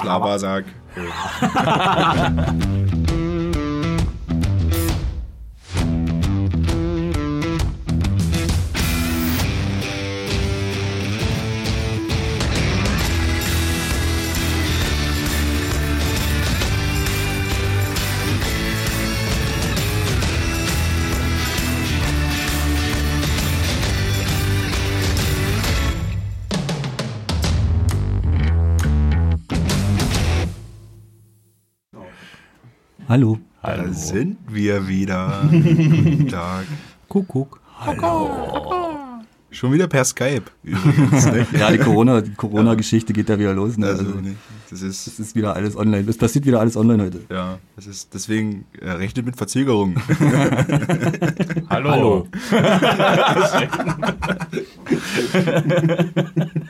Schlabersack. Hallo. Da sind wir wieder. Guten Tag. Kuckuck. Schon wieder per Skype. Übrigens, ne? Ja, die Corona- die Corona-Geschichte geht ja wieder los. Ne? Also, Also, das ist, es ist wieder alles online. Es passiert wieder alles online heute. ja, das ist, deswegen äh, rechnet mit Verzögerung. Hallo.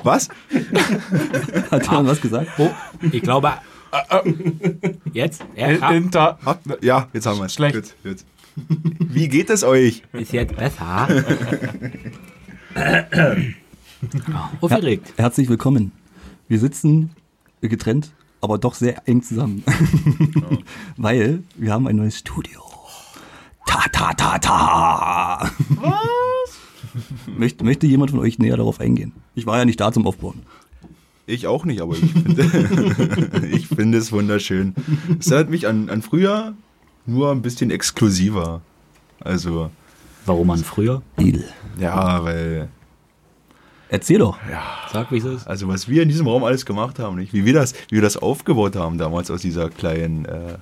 Was? Hat jemand was gesagt? Oh, ich glaube. Jetzt? Ja, ja, Inter. Ja, jetzt haben wir es. Schlecht. Gut, gut. Wie geht es euch? ist jetzt besser. Aufgeregt. Herzlich willkommen. Wir sitzen getrennt, aber doch sehr eng zusammen. Weil wir haben ein neues Studio. Ta ta ta ta. Was? Möchte, möchte jemand von euch näher darauf eingehen? Ich war ja nicht da zum Aufbauen. Ich auch nicht, aber ich finde, ich finde es wunderschön. Es erinnert mich an, an früher, nur ein bisschen exklusiver. Also, Warum man früher? Ja, weil, Erzähl doch. Sag, wie es ist. also was wir in diesem Raum alles gemacht haben, nicht? Wie wir das, wie wir das aufgebaut haben damals aus dieser kleinen äh,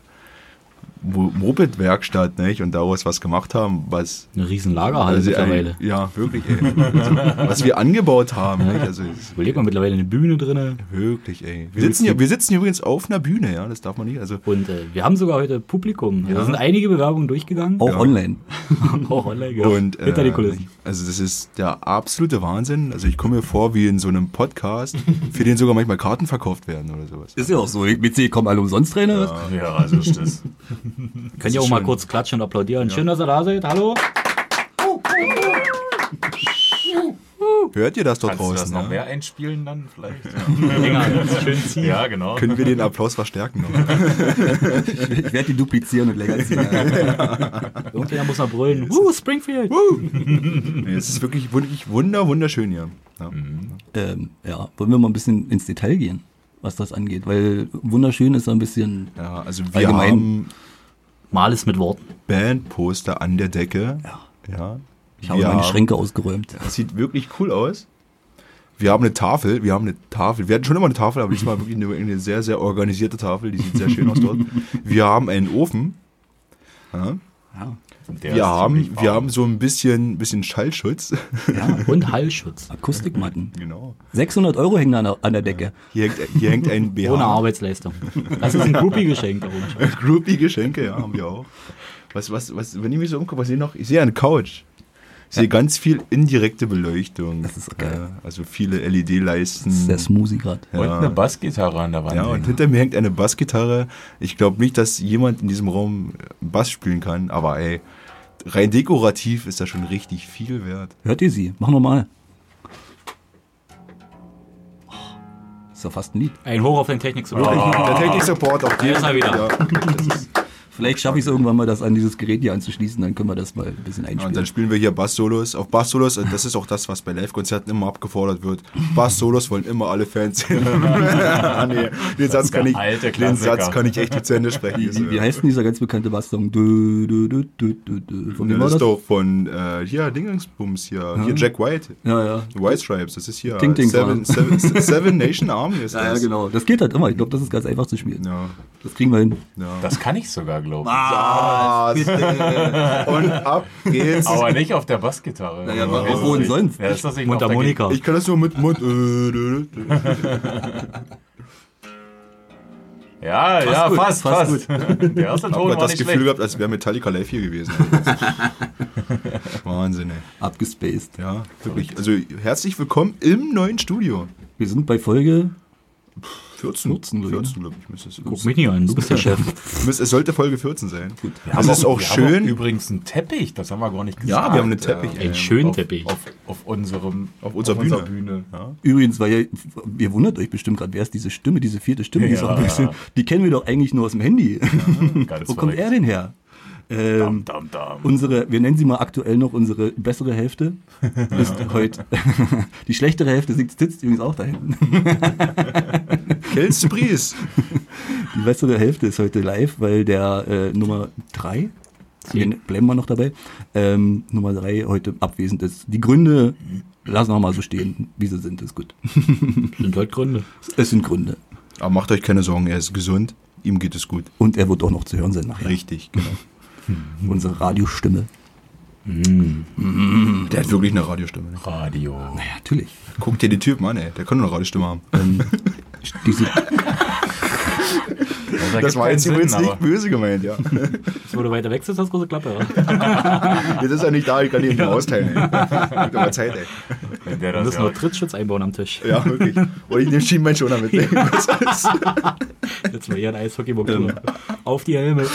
Moped-Werkstatt, nicht? Und daraus was gemacht haben, was Eine riesen Lagerhalle also, mittlerweile. äh, ja, wirklich, ey. Also, was wir angebaut haben, nicht? Also, Überleg mal, mittlerweile eine Bühne drin. wirklich, ey. Wir sitzen, hier, wir sitzen hier übrigens auf einer Bühne, ja, das darf man nicht. Also, Und äh, wir haben sogar heute Publikum. Da sind einige Bewerbungen durchgegangen. Auch Ja. online. Auch online, ja. Und Hinter die äh, Kulissen. also das ist der absolute Wahnsinn. Also ich komme mir vor wie in so einem Podcast, für den sogar manchmal Karten verkauft werden oder sowas. Ist ja auch so. WC kommen alle umsonst rein. oder was? Ja, also ist das. Könnt ihr auch ist mal schön. kurz klatschen und applaudieren. Schön, dass ihr da seid. Hallo. Hört ihr das dort Kannst du das draußen? noch ja? mehr einspielen dann vielleicht? Schön ziehen. Ja, genau. Können wir den Applaus verstärken? Noch? Ich, ich werde die duplizieren und länger ziehen. Irgendjemand muss mal brüllen. Woo, Springfield. nee, es ist wirklich, wirklich wunder, wunderschön hier. Ja. ähm, ja, wollen wir mal ein bisschen ins Detail gehen, was das angeht. Weil wunderschön ist so ein bisschen. Ja, also wir Allgemein. haben Mal es mit Worten. Bandposter an der Decke. Ja. Ja. Ich habe Wir meine Schränke ausgeräumt. Das sieht wirklich cool aus. Wir haben eine Tafel, wir haben eine Tafel. Wir hatten schon immer eine Tafel, aber diesmal wirklich eine, eine sehr, sehr organisierte Tafel. Die sieht sehr schön aus dort. Wir haben einen Ofen. Ja. Ja. Der Wir haben, wir haben so ein bisschen, bisschen Schallschutz. ja. Und Hallschutz. Akustikmatten. genau. 600 Euro hängen an der, an der Decke. Hier hängt, hier hängt ein BH. Ohne Arbeitsleistung. Das ist ein Groupie-Geschenk. Groupie-Geschenke, ja, haben wir auch. Was, was, was, wenn ich mich so umgucke, was sehe ich noch? Ich sehe eine Couch. Ich sehe ganz viel indirekte Beleuchtung. Das ist geil. Äh, Also viele LED-Leisten. Sehr smoothie gerade. Und Ja. eine Bassgitarre an der Wand. Ja, und hinter mir hängt eine Bassgitarre. Ich glaube nicht, dass jemand in diesem Raum Bass spielen kann, aber ey, rein dekorativ ist das schon richtig viel wert. Hört ihr sie? Mach nochmal. Oh, ist ja fast ein Lied. Ein Hoch auf den technik Oh. Der Technik-Support auf ist er wieder. Ja, das ist, Vielleicht schaffe ich es irgendwann mal, das an dieses Gerät hier anzuschließen, dann können wir das mal ein bisschen ja, und dann einspielen. spielen wir hier Bass-Solos. Auf Bass-Solos, und das ist auch das, was bei Live-Konzerten immer abgefordert wird. Bass-Solos wollen immer alle Fans sehen. Ah, nee, den Satz kann ich, den. Satz kann ich echt nicht zu Ende sprechen. Wie, wie, wie heißt denn dieser ganz bekannte Basssong? Von wem war das ist das? doch von äh, hier Dingsbums hier, hier Jack White, Ja, ja. White Stripes. Das ist hier Ting, ting, Seven. Seven, Seven Nation Army ist Ja, ja, das. genau. Das geht halt immer. Ich glaube, das ist ganz einfach zu spielen. Ja, Das kriegen wir hin. ja. Das kann ich sogar, glaube ich. Ah, und ab geht's. Aber nicht auf der Bassgitarre. Naja, Oder wo- ist wo das denn nicht- sonst? Ja, ist das nicht Mundharmonika. Ich kann das nur mit Mund. Ja, ja, gut, fast, fast fast. Der erste Ich Ton habe war das nicht Gefühl schlecht. gehabt, als wäre Metallica live hier gewesen. Wahnsinn, ey. Abgespaced. Ja, wirklich. Also herzlich willkommen im neuen Studio. Wir sind bei Folge 14, 14, 14, glaub glaube ich, müsste es Guck mich nicht an, du bist der Chef. Es sollte Folge 14 sein. Gut. Wir haben ist auch wir schön. Haben auch übrigens einen Teppich, das haben wir gar nicht gesagt. Ja, wir haben einen Teppich. äh, Einen schönen auf, Teppich. Auf, auf unserem Auf unserer unserer Bühne. Bühne. Übrigens, weil ihr, ihr wundert euch bestimmt gerade, wer ist diese Stimme, diese vierte Stimme, die, ist Ja. auch ein bisschen, die kennen wir doch eigentlich nur aus dem Handy. Wo kommt er denn her? Ähm, Dam, dam, dam. unsere, wir nennen sie mal aktuell noch unsere bessere Hälfte, ist heute, die schlechtere Hälfte sitzt, sitzt übrigens auch da hinten. Kelste Bries. Die bessere Hälfte ist heute live, weil der äh, Nummer drei, den bleiben wir noch dabei, ähm, Nummer drei heute abwesend ist. Die Gründe lassen wir mal so stehen, wie sie sind, ist gut. Sind halt Gründe. Es sind Gründe. Aber macht euch keine Sorgen, er ist gesund. Ihm geht es gut. Und er wird auch noch zu hören sein nachher. Richtig, genau. Unsere Radiostimme. Der hat wirklich eine Radiostimme. Ne? Radio. Ja, natürlich. Guck dir die Typen an, ey. Der kann nur eine Radiostimme haben. Ähm, diese, Das, Das war jetzt übrigens nicht böse gemeint, ja. Jetzt, wo du weiter weg sitzt, hast du große Klappe. Ja? Jetzt ist er nicht da, ich kann ihn nicht austeilen. Gibt aber Zeit, ey. Wenn der Wir das müssen ja nur Trittschutz einbauen am Tisch. Ja, wirklich. Oder ich nehme Schienbeinschoner mit. ey. Was ist? Jetzt mal hier ein Eishockeybock Auf die Helme.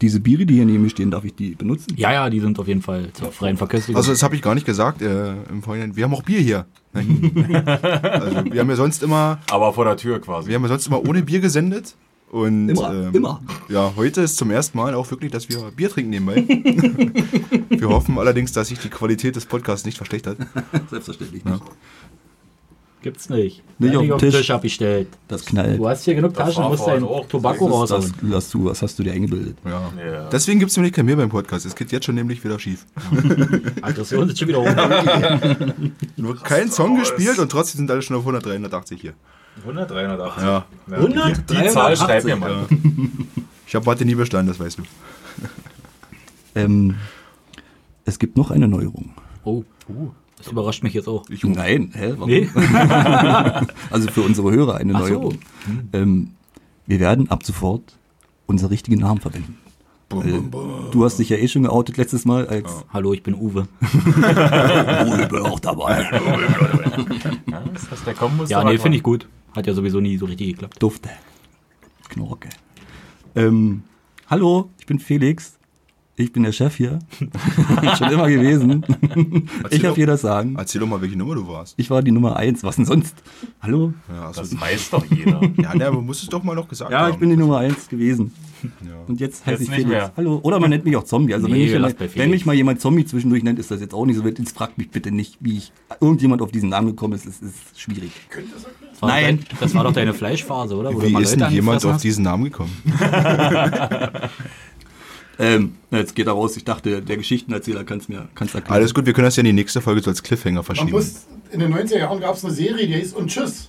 Diese Biere, die hier neben mir stehen, darf ich die benutzen? Ja, ja, die sind auf jeden Fall zur freien Verköstigung. Also das habe ich gar nicht gesagt äh, im Vorhinein. Wir haben auch Bier hier. also wir haben ja sonst immer, Aber vor der Tür quasi. wir haben ja sonst immer ohne Bier gesendet. Und Immer, ähm, immer. Ja, heute ist zum ersten Mal auch wirklich, dass wir Bier trinken nebenbei. wir hoffen allerdings, dass sich die Qualität des Podcasts nicht verschlechtert. Selbstverständlich nicht. Gibt's nicht. Nicht Nicht auf den Tisch. Tisch abgestellt. Das knallt. Du hast hier genug Das Taschen, war musst dein. Tobacco Das, lass du, was hast du dir eingebildet? Ja. Ja. Deswegen gibt es nämlich kein Bier beim Podcast. Es geht jetzt schon nämlich wieder schief. Aggression ist schon wieder hoch. Nur kein Song gespielt und trotzdem sind alle schon auf 100, 380 hier. 100, 380. Ja. 100? Die, die Zahl schreibt mir mal. Ich habe Mathe nie bestanden, das weißt du. Ähm, es gibt noch eine Neuerung. Oh, das überrascht mich jetzt auch. Nein, hä? Warum? Nee? Also für unsere Hörer eine Ach so. Neuerung. Ähm, wir werden ab sofort unsere richtigen Namen verwenden. Weil Du hast dich ja eh schon geoutet letztes Mal als Hallo, ich bin Uwe. Uwe auch dabei. Ja, das heißt, der kommen muss. Ja, nee, finde ich gut. Hat ja sowieso nie so richtig geklappt. Dufte. Knorke. Ähm, hallo, ich bin Felix. Ich bin der Chef hier. schon immer gewesen. ich doch. habe hier das Sagen. Erzähl doch mal, welche Nummer du warst. Ich war die Nummer eins. Was denn sonst? Hallo? Ja, also, Das weiß doch jeder. ja ne, aber musst es doch mal noch gesagt Ja, haben. ich bin die Nummer eins gewesen. Ja. Und jetzt heiße ich Felix. mehr. Hallo. Oder man nennt mich auch Zombie. Also wenn, Nee, mich mal, lassen bei wenn mich mal jemand Zombie zwischendurch nennt, ist das jetzt auch nicht so wild. Jetzt fragt mich bitte nicht, wie ich irgendjemand auf diesen Namen gekommen ist. Es ist schwierig. Das war Nein. Dein, das war doch deine Fleischphase, oder? Wo du Wie mal ist denn jemand auf hast? diesen Namen gekommen? Ähm, na, jetzt geht er raus. Ich dachte, der Geschichtenerzähler kann es mir kann's erklären. Alles gut, wir können das ja in die nächste Folge so als Cliffhanger Man verschieben. muss, in den 90er Jahren gab es eine Serie, die hieß Und Tschüss.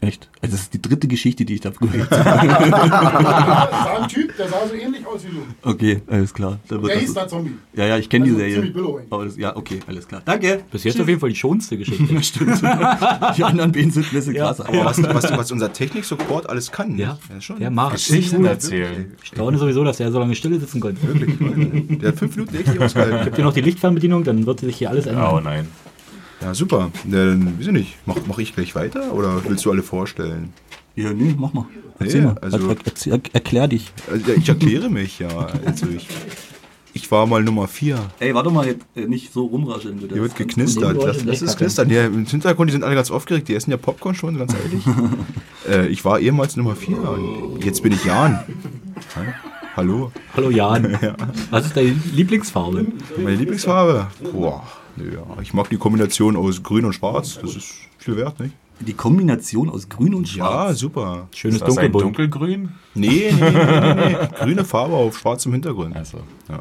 Echt? Also das ist die dritte Geschichte, die ich da früher Da war ein Typ, der sah so ähnlich aus wie du. Okay, alles klar. Da Der das- hieß da Zombie. ja, ja, ich kenne die Also Serie. billow eigentlich. Aber das, ja, okay, alles klar. Danke. Bis jetzt auf jeden Fall die schonste Geschichte. Stimmt. die anderen beiden sind ein bisschen Ja. krasser. Aber was, was, was unser Technik-Support alles kann. ne? Ja, schon. der macht Geschichten erzählen. Ich staune sowieso, dass der so lange stille sitzen konnte. Der hat fünf Minuten echt ausgehalten. Gibt ihr noch die Lichtfernbedienung, dann wird sich hier alles Oh ändern. nein. Ja, super. Ja, Dann, weiß ich nicht, mach, mach ich gleich weiter oder willst du alle vorstellen? Ja, nee, mach mal. Erzähl Nee, mal. also- Er, er, er, erklär dich. Also, ja, ich erkläre mich, ja. Also ich, ich war mal Nummer vier. Ey, warte mal, jetzt, äh, nicht so rumrascheln. bitte. Hier wird Das ist geknistert. Das, das ist knistern. Ja, Im Hintergrund, die sind alle ganz aufgeregt. Die essen ja Popcorn schon, ganz ehrlich. äh, ich war ehemals Nummer vier und jetzt bin ich Jan. Hallo. Hallo Jan. Was ist deine Lieblingsfarbe? Meine Lieblingsfarbe? Boah, ja. Ich mag die Kombination aus Grün und Schwarz. Das ist viel wert, nicht? Die Kombination aus Grün und Ja, Schwarz. super. Schönes Ist das ein Dunkelbunt. dunkelgrün? Nee, nee, nee, nee, nee. Grüne Farbe auf schwarzem Hintergrund. Achso, Ja,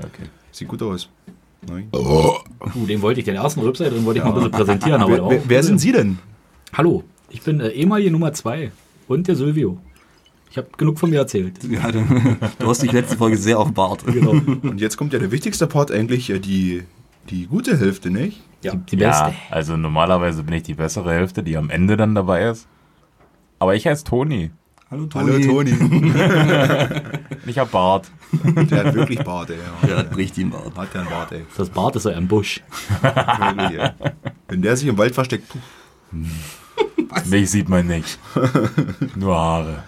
okay. sieht gut aus. Nein. Uh, den wollte ich, den ersten Rübser, den wollte ich mal ein bisschen präsentieren. Aber Wer, wer, wer sind Sie denn? Hallo, ich bin äh, ehemalige Nummer 2 und der Silvio. Ich habe genug von mir erzählt. Ja, du, du hast dich letzte Folge sehr offenbart. Genau. Und jetzt kommt ja der wichtigste Part eigentlich, äh, die, die gute Hälfte, nicht? Ja, die Ja, beste. also normalerweise bin ich die bessere Hälfte, die am Ende dann dabei ist. Aber ich heiße Toni. Hallo Toni. Hallo Toni. Ich hab Bart. Der hat wirklich Bart, ey. Ja. Der hat richtig Bart. Hat der einen Bart, ey. Das Bart ist so ein Busch. Wenn der sich im Wald versteckt, puh. Mich sieht man nicht. Nur Haare.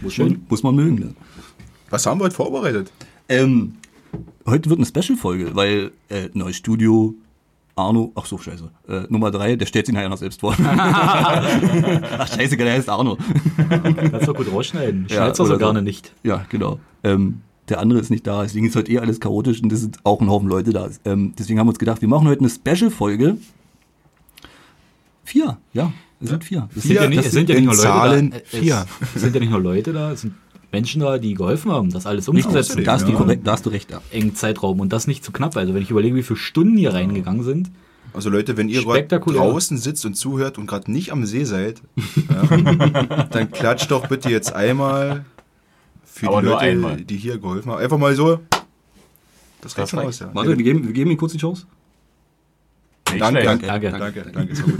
Muss man, muss man mögen, ne? Was haben wir heute vorbereitet? Ähm, heute wird eine Special-Folge, weil äh, neues Studio, Arno, ach so, scheiße, äh, Nummer drei, der stellt sich nachher noch selbst vor. ach scheiße, der heißt Arno. Kannst du gut rausschneiden. Ja, Schneid's doch so gerne nicht. Ja, genau. Ähm, der andere ist nicht da, deswegen ist heute eh alles chaotisch und es sind auch ein Haufen Leute da. Ähm, deswegen haben wir uns gedacht, wir machen heute eine Special-Folge. Vier, ja, es sind vier. Es sind ja nicht, das es sind ja in nicht nur Leute Zahlen da. Es, vier. es sind ja nicht nur Leute da, es sind Menschen da, die geholfen haben, das alles umzusetzen. da, hast du Ja. korrekt, da hast du recht, ja. engen Zeitraum und das nicht zu knapp. Also wenn ich überlege, wie viele Stunden hier reingegangen sind, Also Leute, wenn ihr draußen sitzt und zuhört und gerade nicht am See seid, ja, dann klatscht doch bitte jetzt einmal für Aber die Leute, einmal. die hier geholfen haben. Einfach mal so. Das reicht schon aus, ja. Warte, wir geben, wir geben ihm kurz die Chance. Danke, danke, Danke. danke, danke, gut.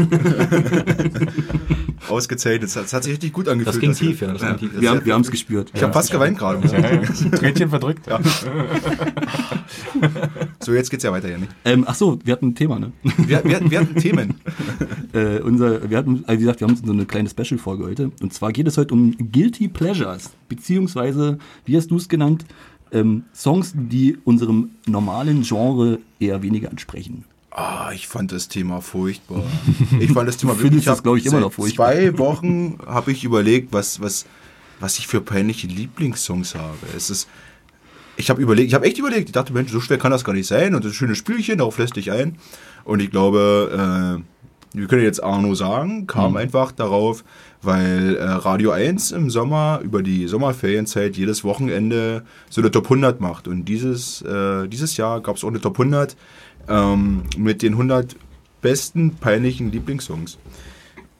Ausgezeichnet, das hat, sich richtig gut angefühlt. das ging tief, ja. Das ging tief. Wir haben wir es gespürt. Ich habe fast geweint gerade. Tränchen verdrückt. So, jetzt geht's ja weiter, Janik. Ähm, ach so, wir hatten ein Thema, ne? Wir, wir, wir hatten Themen. äh, unser, wir hatten, also wie gesagt, wir haben so eine kleine Special-Folge heute. Und zwar geht es heute um Guilty Pleasures, beziehungsweise, wie hast du es genannt, ähm, Songs, die unserem normalen Genre eher weniger entsprechen. Ah, ich fand das Thema furchtbar. Ich fand das Thema findest ich das, hab glaub ich, immer noch furchtbar. Zwei Wochen habe ich überlegt, was, was, was ich für peinliche Lieblingssongs habe. Es ist, ich habe überlegt, ich habe echt überlegt. Ich dachte, Mensch, so schwer kann das gar nicht sein. Und das schönes Spielchen, darauf lässt dich ein. Und ich glaube, äh, wir können jetzt Arno sagen, kam einfach darauf, weil äh, Radio 1 im Sommer über die Sommerferienzeit jedes Wochenende so eine Top 100 macht. Und dieses, äh, dieses Jahr gab es auch eine Top 100 ähm, mit den 100 besten peinlichen Lieblingssongs.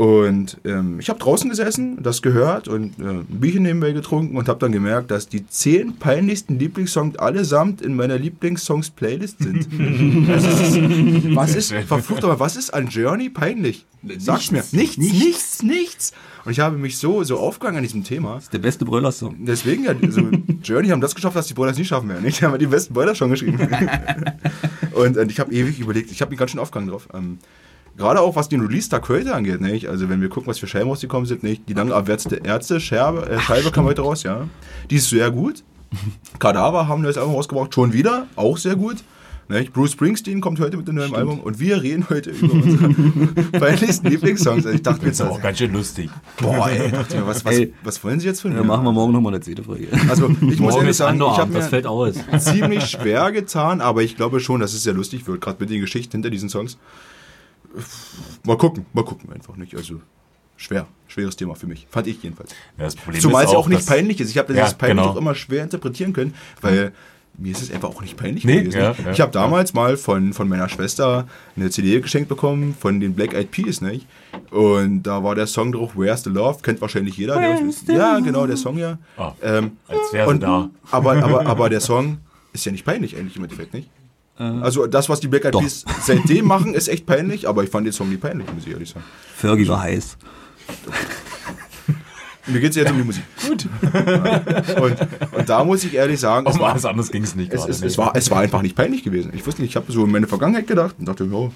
Und ähm, ich habe draußen gesessen, das gehört und äh, ein Bierchen nebenbei getrunken und habe dann gemerkt, dass die zehn peinlichsten Lieblingssongs allesamt in meiner Lieblingssongs-Playlist sind. Ist, was ist, verflucht aber, was ist an Journey peinlich? Sag's mir. Nichts, nichts, nichts. Und ich habe mich so, so aufgegangen an diesem Thema. Das ist der beste Brüller-Song. Deswegen ja, also Journey haben das geschafft, was die Brothers nie schaffen werden. nicht? Die haben die besten Brothers schon geschrieben. und, und ich habe ewig überlegt, ich habe mich ganz schön aufgegangen drauf. Ähm, Gerade auch was den Release-Tag heute angeht, nicht? Also wenn wir gucken, was für Scheiben rausgekommen sind, nicht? Die lange erwärzte Ärzte, Scherbe, äh, Scheibe kam heute raus, ja. Die ist sehr gut. Kadaver haben neues Album rausgebracht, schon wieder, auch sehr gut. Nicht? Bruce Springsteen kommt heute mit einem neuen Album und wir reden heute über unsere peinlichsten Lieblingssongs. Also ich dachte mir Das ist auch ganz schön lustig. boah, ey, dachte mir, was, was, Ey. was wollen Sie jetzt von mir? Ja, machen wir morgen nochmal eine zweite Folge. Also ich muss Morgen ehrlich ist sagen, ich habe Underarm, das mir fällt aus. ziemlich schwer getan, aber ich glaube schon, dass es sehr lustig wird, gerade mit den Geschichten hinter diesen Songs. Mal gucken, mal gucken einfach nicht. Also schwer, schweres Thema für mich, fand ich jedenfalls. Ja, Das Problem Zumal ist es ja auch nicht peinlich ist. Ich habe Ja, das peinlich genau. auch immer schwer interpretieren können, weil mir ist es einfach auch nicht peinlich Nee, gewesen. ja, ich habe damals mal von, von meiner Schwester eine CD geschenkt bekommen von den Black Eyed Peas, nicht? Und da war der Song drauf, Where's the Love? Kennt wahrscheinlich jeder. Der, ja, genau, der Song ja. Ah, Ähm, als wäre da. aber, aber, aber der Song ist ja nicht peinlich eigentlich im Endeffekt, nicht? Also das, was die Black Eyed. Peas seitdem machen, ist echt peinlich, aber ich fand den Song nie peinlich, muss ich ehrlich sagen. Fergie war heiß. Mir geht es jetzt um die Musik. Gut. Und, und da muss ich ehrlich sagen, es Um war, alles anderes ging es nicht es, es, es, war, es war einfach nicht peinlich gewesen. Ich wusste nicht, ich habe so in meine Vergangenheit gedacht und dachte, oh,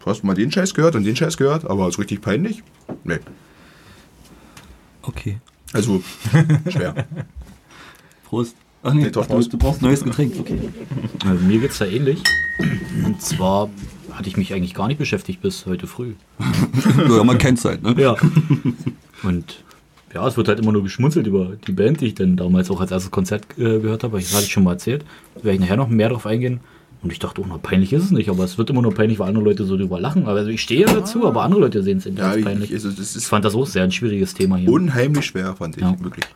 du hast mal den Scheiß gehört und den Scheiß gehört, aber so richtig peinlich? Nee. Okay. Also, schwer. Prost. Ach nee, Nee, doch, du, Prost. du brauchst ein neues Getränk. Okay. Also mir geht's da ähnlich. Und zwar hatte ich mich eigentlich gar nicht beschäftigt bis heute früh. ja, man kennt's halt, ne? Ja. Und ja, es wird halt immer nur geschmunzelt über die Band, die ich dann damals auch als erstes Konzert äh, gehört habe. Das hatte ich schon mal erzählt. Da werde ich nachher noch mehr drauf eingehen. Und ich dachte, oh, na, peinlich ist es nicht, aber es wird immer nur peinlich, weil andere Leute so drüber lachen. Aber also ich stehe dazu, aber andere Leute sehen es eben Ja, als ich, peinlich. ich, also Ich fand das auch sehr ein schwieriges Thema hier. unheimlich schwer, fand ich, Ja. wirklich.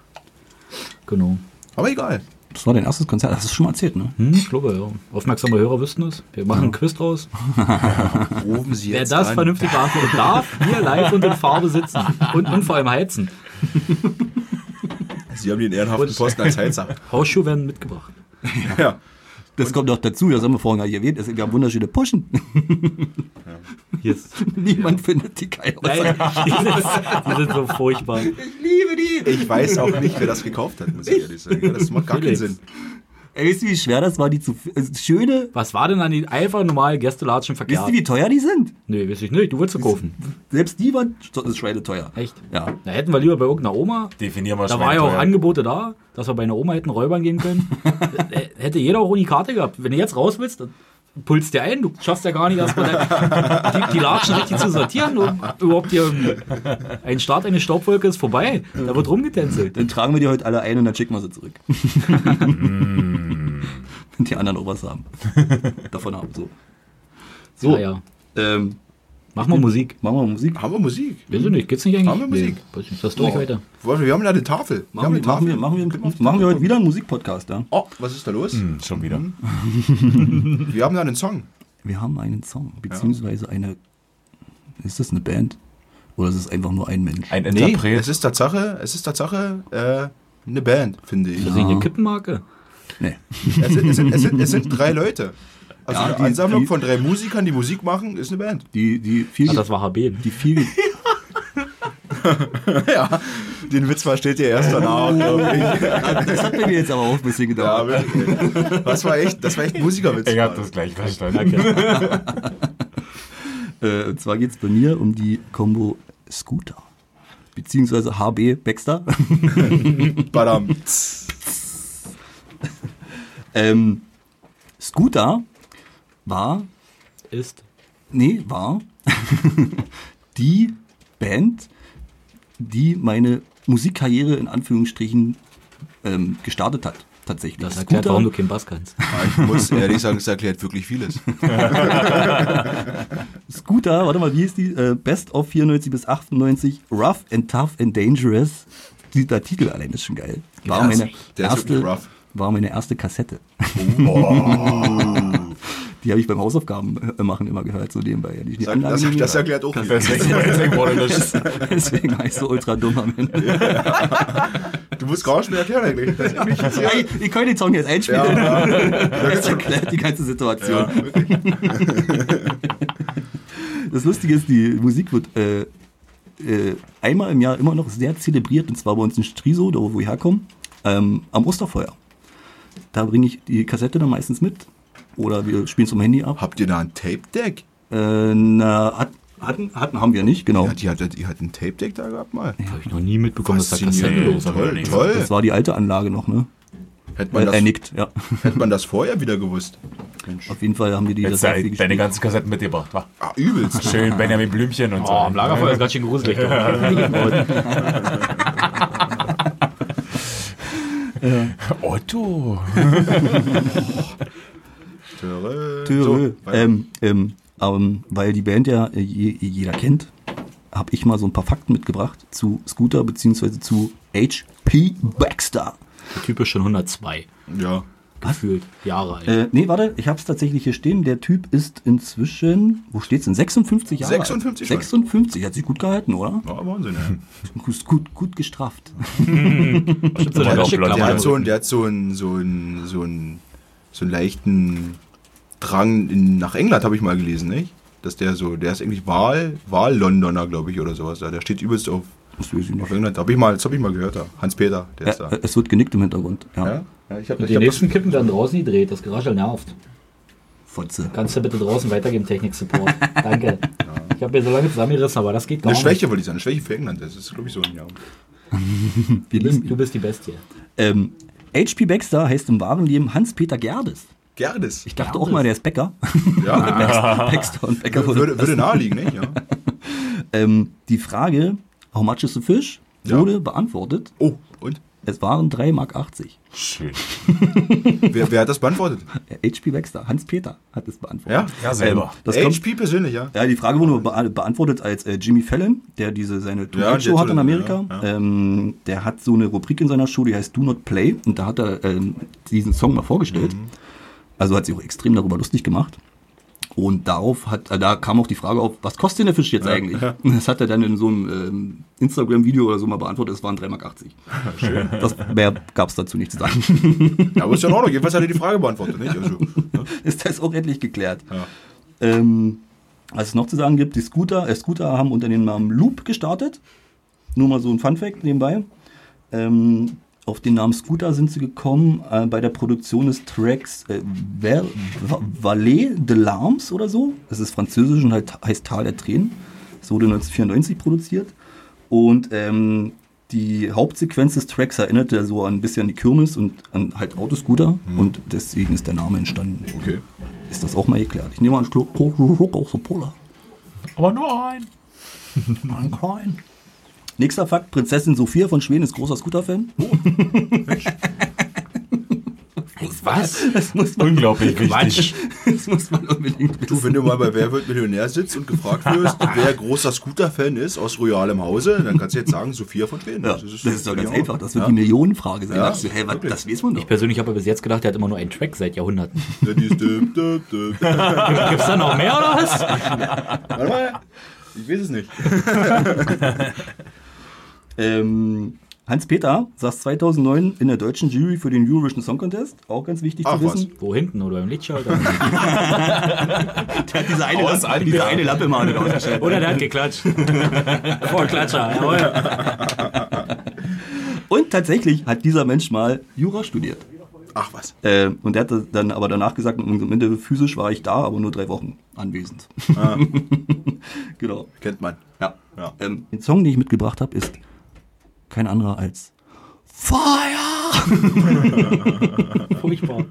Genau. Aber egal. Das war dein erstes Konzert, das hast du schon mal erzählt, ne? Hm, ich glaube, ja. Aufmerksame Hörer wüssten es. Wir machen einen Quiz draus. Rufen Sie Wer jetzt das an. vernünftig beantwortet, darf hier live und in Farbe sitzen. Und, und vor allem heizen. Sie haben den ehrenhaften Posten als Heizer. Hausschuhe werden mitgebracht. ja. Das kommt noch dazu, das haben wir vorhin gar nicht erwähnt. Es- Wir haben wunderschöne Puschen. Ist Niemand findet die geil. Nein, die sind, die sind so furchtbar. Ich liebe die. Ich weiß auch nicht, wer das gekauft hat, muss ich ehrlich sagen. Das macht gar keinen. Sinn. Ey, wisst ihr, wie schwer das war, die zu. Also, schöne. Was war denn an die einfach normal Gästelatschen Wisst verkehrt? ihr, wie teuer die sind? Nee, weiß ich nicht. Du willst sie kaufen. Selbst die waren schweine teuer. Echt? Ja. Da hätten wir lieber bei irgendeiner Oma. Definier mal Da war ja auch. Angebote da, dass wir bei einer Oma hätten Räubern gehen können. Äh, Hätte jeder auch ohne Karte gehabt. Wenn du jetzt raus willst, dann pulst dir ein. Du schaffst ja gar nicht erstmal die, die Latschen richtig zu sortieren. Um überhaupt hier ein Start eine Staubwolke ist vorbei. Da wird rumgetänzelt. Dann tragen wir die heute alle ein und dann schicken wir sie zurück. Wenn die anderen auch was haben. Davon haben. So. So. Ja, ja. Ähm, Mach mal Musik. machen wir Musik. Haben wir Musik? Ich nicht, geht's nicht eigentlich? Haben wir Musik? Nee, nicht. Das durch weiter. Warte, Wir haben ja eine Tafel. Wir Machen wir, eine machen, Tafel. wir, machen, wir, machen wir heute wieder einen Musikpodcast, ja? Oh, was ist da los? Hm, schon wieder. Wir haben da einen Song. Wir haben einen Song, beziehungsweise eine. Ist das eine Band? Oder ist es einfach nur ein Mensch? Ein Nee, Interpret. es ist Tatsache, es ist Tatsache äh, eine Band, finde ich. Das ist eine Kippenmarke. Nee. Es sind, es, sind, es, sind, es sind drei Leute. Also Ja, die- Ansammlung die- von drei Musikern, die Musik machen, ist eine Band. Die, die viel. Ah, das war HB. die viel. Ja, den Witz versteht ihr erst danach. das hat mir jetzt aber auch ein bisschen ja, gedauert. wirklich. das war echt, das war echt Musikerwitz. Ich hab das gleich verstanden. Äh, und zwar geht es bei mir um die Combo Scooter. Beziehungsweise HB Baxter. Badam. ähm, Scooter war, Ist. nee, war die Band, die meine Musikkarriere in Anführungsstrichen ähm, gestartet hat. Tatsächlich. Das erklärt, Scooter- warum du keinen Bass kannst. Ich muss ehrlich sagen, es erklärt wirklich vieles. Scooter, warte mal, wie ist die? Äh, Best of 94 bis 98, Rough and Tough and Dangerous. Dieser Titel allein ist schon geil. War meine der ist erste, war meine erste Kassette. Oh. Die habe ich beim Hausaufgaben äh, machen immer gehört, so nebenbei. Die, die Das, das, das erklärt auch. Deswegen, war ich so ultra dumm am Ende. Du musst gar nicht mehr erklären eigentlich. Das Ja, ich, ich kann den Song jetzt einspielen. Ja, Das erklärt die ganze Situation. Das Lustige ist, die Musik wird äh, äh, einmal im Jahr immer noch sehr zelebriert, und zwar bei uns in Striso, da wo wir herkommen, ähm, am Osterfeuer. Da bringe ich die Kassette dann meistens mit. Oder wir spielen es vom Handy ab. Habt ihr da ein Tape-Deck? Äh, na, hat, hatten, hatten haben wir nicht, genau. Ja, die hat, die hat ein Tape-Deck da gehabt mal. Habe ich noch nie mitbekommen, dass da Faszinierend. Kassette los Toll, toll. Das war die alte Anlage noch, ne? Hätte man, Äh, das, nickt, ja. hätte man das vorher wieder gewusst. Auf jeden Fall haben wir die Jetzt das deine, häufig deine gespielt. ganzen Kassetten mitgebracht. Wa? Ah, übelst. Schön Benjamin Blümchen und so. Oh, am Lagerfeuer ist ganz schön gruselig. Otto. Töre. Törö. So, ähm, ähm, ähm, weil die Band ja äh, je, jeder kennt, habe ich mal so ein paar Fakten mitgebracht zu Scooter beziehungsweise zu HP Baxter. Der Typ ist schon 102. ja. Gefühlt. Jahre alt. Äh, nee, warte, ich habe es tatsächlich hier stehen. Der Typ ist inzwischen, wo steht's denn? 56 Jahre 56 alt. 56, hat sich gut gehalten, oder? ja, Wahnsinn. Ja. Gut, gut, gut gestrafft. Der hat so einen, so einen, so einen, so einen leichten Drang in, nach England, habe ich mal gelesen, nicht? Dass der so, der ist eigentlich Wahl, Wahl-Londoner, glaube ich, oder sowas. da. Der steht übelst auf, Das weiß ich nicht. auf England. Hab ich mal, das habe ich mal gehört. Da. Hans-Peter, der ist Ja, da. äh, es wird genickt im Hintergrund. Ja. Ja? Ja, ich hab, Und ich die nächsten Kippen werden draußen gedreht. Das Geraschel nervt. Fotze. Kannst du bitte draußen weitergeben, Technik-Support? Danke. Ich habe mir so lange zusammengerissen, aber das geht gar eine nicht. Schwäche, wollte ich sagen. Eine Schwäche für England. Das ist, glaube ich, so ein, ja. Wir Du bist, du bist die Bestie. Ähm, HP Baxter heißt im wahren Leben Hans-Peter Gerdes. Gerdes. Ich dachte auch mal, der ist Bäcker. Ja, Baxter und Bäcker würde, würde naheliegen, nicht? Ja. ähm, Die Frage, how much is the fish, Ja. wurde beantwortet. Oh, und? Es waren 3,80 Mark. Schön. Wer, wer hat das beantwortet? Äh, HP Baxter, Hans-Peter hat es beantwortet. Ja? Ja, selber. Ähm, das kommt, HP persönlich, ja. ja, die Frage wurde be beantwortet als äh, Jimmy Fallon, der diese seine Ja, Show der hat in Amerika. ja, ja. Ähm, der hat so eine Rubrik in seiner Show, die heißt Do Not Play. Und da hat er ähm, diesen Song mal vorgestellt. Mhm. Also hat sich auch extrem darüber lustig gemacht. Und darauf hat, äh, da kam auch die Frage auf, was kostet denn der Fisch jetzt eigentlich? Und Das hat er dann in so einem ähm, Instagram-Video oder so mal beantwortet, es waren 3,80 Mark. Schön. Das, mehr gab es dazu nicht zu sagen. Ja, aber ist ja in Ordnung. Jedenfalls hat er die Frage beantwortet, nicht? Also, ne? ist das auch endlich geklärt. Ja. Ähm, was es noch zu sagen gibt, die Scooter, äh, Scooter haben unter dem Namen Loop gestartet. Nur mal so ein Fun-Fact nebenbei. Ähm, Auf den Namen Scooter sind sie gekommen äh, bei der Produktion des Tracks äh, Val- Va- Vallée de Larmes oder so. Das ist französisch und halt, heißt Tal der Tränen. Es wurde 1994 produziert. Und ähm, die Hauptsequenz des Tracks erinnerte so ein bisschen an die Kirmes und an halt Autoscooter. Und deswegen ist der Name entstanden. Okay. Ist das auch mal geklärt? Ich nehme mal einen Schluck aus der Polar. Aber nur ein. Ein klein. Nächster Fakt: Prinzessin Sophia von Schweden ist großer Scooter-Fan. Was? Das muss man, Unglaublich wichtig. Quatsch. das muss man unbedingt wissen. Du, wenn du mal bei Wer wird Millionär sitzt und gefragt wirst, wer großer Scooter-Fan ist aus royalem Hause, dann kannst du jetzt sagen, Sophia von Schweden. Ja, das ist doch ganz ja. einfach. Das wird Ja. die Millionenfrage sein. Ja, du, hey, was, das weiß man doch. Ich persönlich habe bis jetzt gedacht, der hat immer nur einen Track seit Jahrhunderten. Ist düm. Gibt's da noch mehr oder was? Warte mal. Ich weiß es nicht. Ähm, Hans-Peter saß 2009 in der deutschen Jury für den Eurovision Song Contest. Auch ganz wichtig Ach, zu wissen. Wo hinten oder im Lichtschalter? Der hat diese eine, Aus Lappe, diese eine Lappe mal nicht ausgestellt. Oder der hat geklatscht. Vorklatscher, jawohl. Und tatsächlich hat dieser Mensch mal Jura studiert. Ach was. Äh, und er hat dann aber danach gesagt, am Ende physisch war ich da, aber nur drei Wochen anwesend. genau. Kennt man. Ja. Ja. Ähm, den Song, den ich mitgebracht habe, ist kein anderer als Fire! Furchtbar.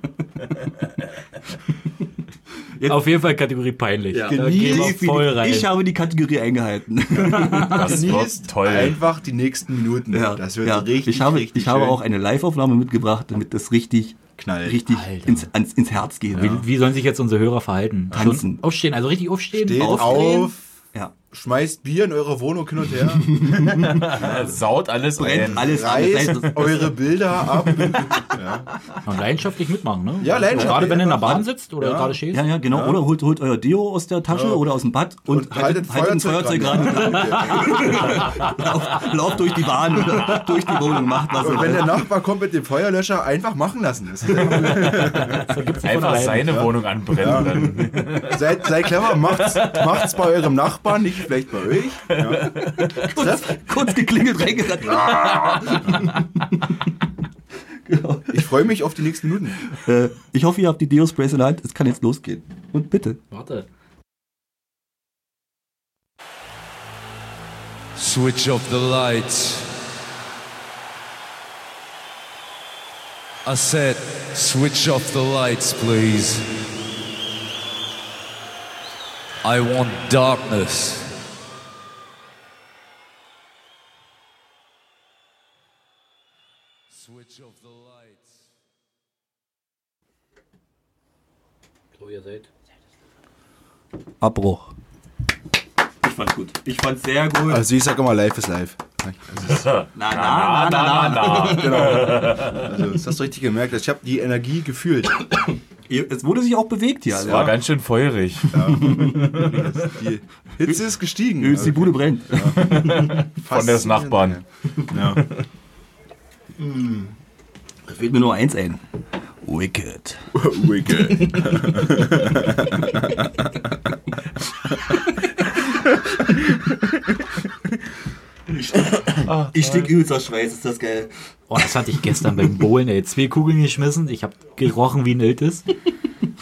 Auf jeden Fall Kategorie peinlich. Da gehen wir Definitiv. voll rein. Ich habe die Kategorie eingehalten. Das Genießt toll. einfach die nächsten Minuten. Das wird ja. richtig, ich habe, richtig ich habe schön. auch eine Live-Aufnahme mitgebracht, damit das richtig, Knallt. richtig ins, ans, ins Herz geht. wie, wie sollen sich jetzt unsere Hörer verhalten? Tanzen. So, aufstehen, also richtig aufstehen. Steht aufdrehen. auf, Ja. Schmeißt Bier in eure Wohnung hin und her, Saut alles Brennt ein. alles reißt eure Bilder ab. Und leidenschaftlich mitmachen, ne? Ja, leidenschaftlich Gerade wenn du in der. Bahn sitzt oder Ja. gerade stehst. Ja, ja, genau. Oder holt, holt euer Deo aus der Tasche oder aus dem Bad und, Und haltet, haltet ein Feuerzeug und lauft, lauft durch die Bahn oder durch die Wohnung, macht was. Und ihr wenn der. Nachbar kommt mit dem Feuerlöscher, einfach machen lassen. Das ist Einfach seine Wohnung anbrennen. Seid, seid clever, macht's, macht's bei eurem Nachbarn, nicht vielleicht bei euch. Ja. kurz, kurz geklingelt, reingerannt. genau. Ich freue mich auf die nächsten Minuten. äh, ich hoffe, ihr habt die Deo-Sprays in der Hand. Es kann jetzt losgehen. Und bitte. Warte. Switch off the lights. I said, switch off the lights, please. I want darkness. Switch off the lights. So, ihr seid. Abbruch. Ich fand's gut. Ich fand's sehr gut. Also ich sage immer, live ist live. na, na, na, na, na. Also das hast du richtig gemerkt. Ich habe die Energie gefühlt. Es wurde sich auch bewegt hier. Das Also. war ganz schön feurig. Die Hitze ist gestiegen. Übrigens, Die Bude brennt. Von des Nachbarn. Ja. Da fehlt mir nur eins ein. Wicked. Wicked. Ich stick übelst aus Schweiß, ist das geil. Oh, das hatte ich gestern beim Bowlen, ey. Zwei Kugeln geschmissen, ich habe gerochen wie ein Iltis.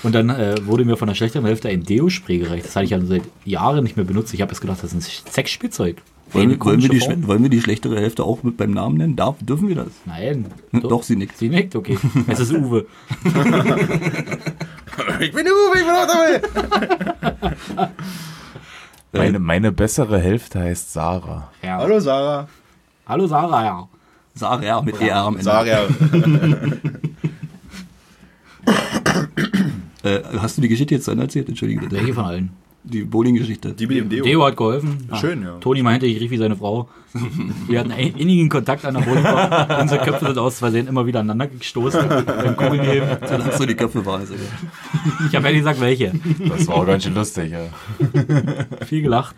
Und dann äh, wurde mir von der schlechteren Hälfte ein Deo-Spray gereicht. Das hatte ich also seit Jahren nicht mehr benutzt. Ich habe jetzt gedacht, das ist ein Sexspielzeug. Wollen, wollen, wir die, wollen wir die schlechtere Hälfte auch mit beim Namen nennen? Darf, dürfen wir das? Nein. Doch, sie nickt. Sie nickt, okay. Es ist Uwe. Ich bin Uwe, ich bin auch dabei. Meine, meine bessere Hälfte heißt Sarah. Ja. Hallo Sarah. Hallo Sarah, ja. Sarah ja, mit ER am Ende. Sarah. Äh, hast du die Geschichte jetzt Ende erzählt? Entschuldige bitte. Welche von allen? Die Bowling-Geschichte. Die mit dem Deo. Deo hat geholfen. Schön, ja. Toni meinte, ich rief wie seine Frau. Wir hatten einen innigen Kontakt an der Bowlingbar. Unsere Köpfe sind aus Versehen immer wieder aneinander gestoßen beim Kugelheben. Es so die Köpfe waren. Egal. Ich habe ehrlich gesagt, welche. Das war auch ganz schön lustig, ja. Viel gelacht.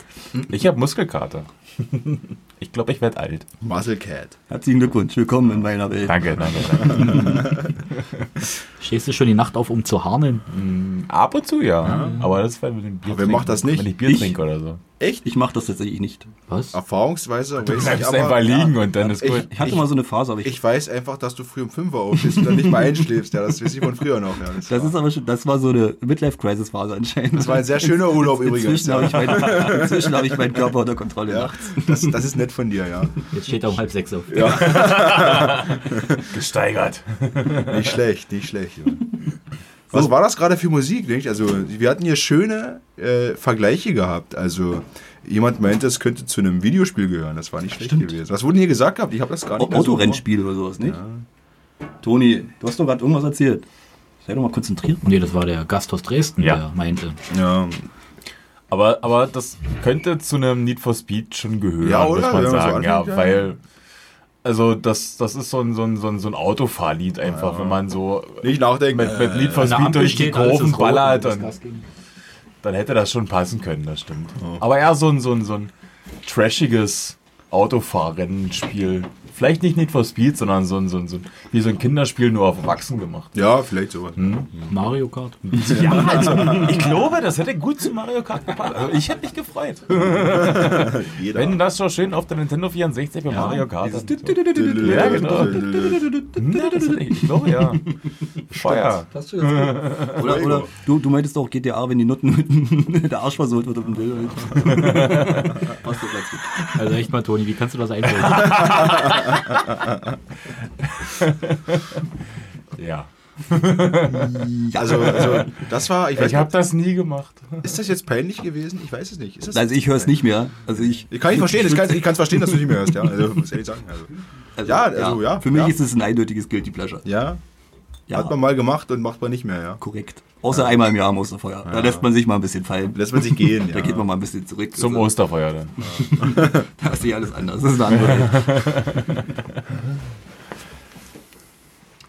Ich habe Muskelkater. Ich glaube, ich werde alt. Muscle Cat. Herzlichen Glückwunsch. Willkommen in meiner Welt. Danke, danke, danke. Stehst du schon die Nacht auf, um zu harmeln? Ab und zu, ja. Aber das ist, wenn ich Bier Aber wer macht das nicht? Wenn ich Bier Ich? trinke oder so. Echt? Ich mache das tatsächlich nicht. Was? Erfahrungsweise Du weiß ich bleibst aber, einfach liegen und dann ist ich- gut. Ich hatte mal so eine Phase, aber ich, Ich weiß einfach, dass du früh um 5 Uhr aufstehst und dann nicht mal einschläfst. Ja, das weiß ich von früher noch. Ja, das, das war, ist aber schon, das war so eine Midlife-Crisis-Phase anscheinend. das war ein sehr schöner Urlaub übrigens. Inzwischen Ja. habe ich, mein, inzwischen habe ich meinen Körper unter Kontrolle. Ja, nachts. das, das ist nett von dir, ja. Jetzt steht er um halb sechs auf. Gesteigert. Nicht schlecht, nicht schlecht. Ja. Was war das gerade für Musik? Nicht? Also, wir hatten hier schöne äh, Vergleiche gehabt. Also, jemand meinte, es könnte zu einem Videospiel gehören. Das war nicht schlecht gewesen. Was wurde denn hier gesagt gehabt? Ich habe das gar nicht Au- mehr so Autorennspiel oder sowas, nicht? Toni, du hast doch gerade irgendwas erzählt. Sei doch mal konzentriert. Nee, das war der Gast aus Dresden, Ja. der meinte. Ja, Aber, aber das könnte zu einem Need for Speed schon gehören, Ja, oder? muss man so sagen. ja, anfängt, ja. weil, also das, das ist so ein, so ein, so ein, so ein Autofahrlied einfach, wenn man so nicht nachdenken. mit, mit for An der Speed durch die Kurven ballert, dann, dann hätte das schon passen können, das stimmt. Aber eher so ein, so ein, so ein trashiges Autofahrrennspiel. Vielleicht nicht Need for Speed, sondern so ein, so ein, so ein, wie so ein Kinderspiel nur auf Erwachsen gemacht. ja, vielleicht sowas. Mario Kart. Ja, also ich glaube, das hätte gut zu Mario Kart gepasst. Also ich hätte mich gefreut. Jeder. Wenn das so schön auf der Nintendo 64 bei Mario Kart. So. Ja, genau. Ja, das hätte ich, ich glaube ja. Feuer. Oder, oder du, du meintest auch GTA, wenn die Nutten der Arsch versohlt wird auf dem Bild. Passt doch ganz gut. Also echt mal, Toni, wie kannst du das einstellen? Ja. Also, also, das war, ich Ich habe das nie gemacht. ist das jetzt peinlich gewesen? Ich weiß es nicht. Ist das Also ich höre es nicht mehr. Also ich, Ich kann nicht verstehen, ich kann ich kann verstehen, dass du nicht mehr hörst, ja. Also, muss ehrlich sagen. Also, also, Ja, also, ja, Für mich ja. ist es ein eindeutiges Guilty Pleasure. ja, Ja, hat man mal gemacht und macht man nicht mehr, ja. korrekt. Außer einmal im Jahr am Osterfeuer. Da lässt man sich mal ein bisschen fallen. Lässt man sich gehen, ja. Da geht man mal ein bisschen zurück. Zum Also, Osterfeuer dann. Da ist nicht alles anders. Das ist eine andere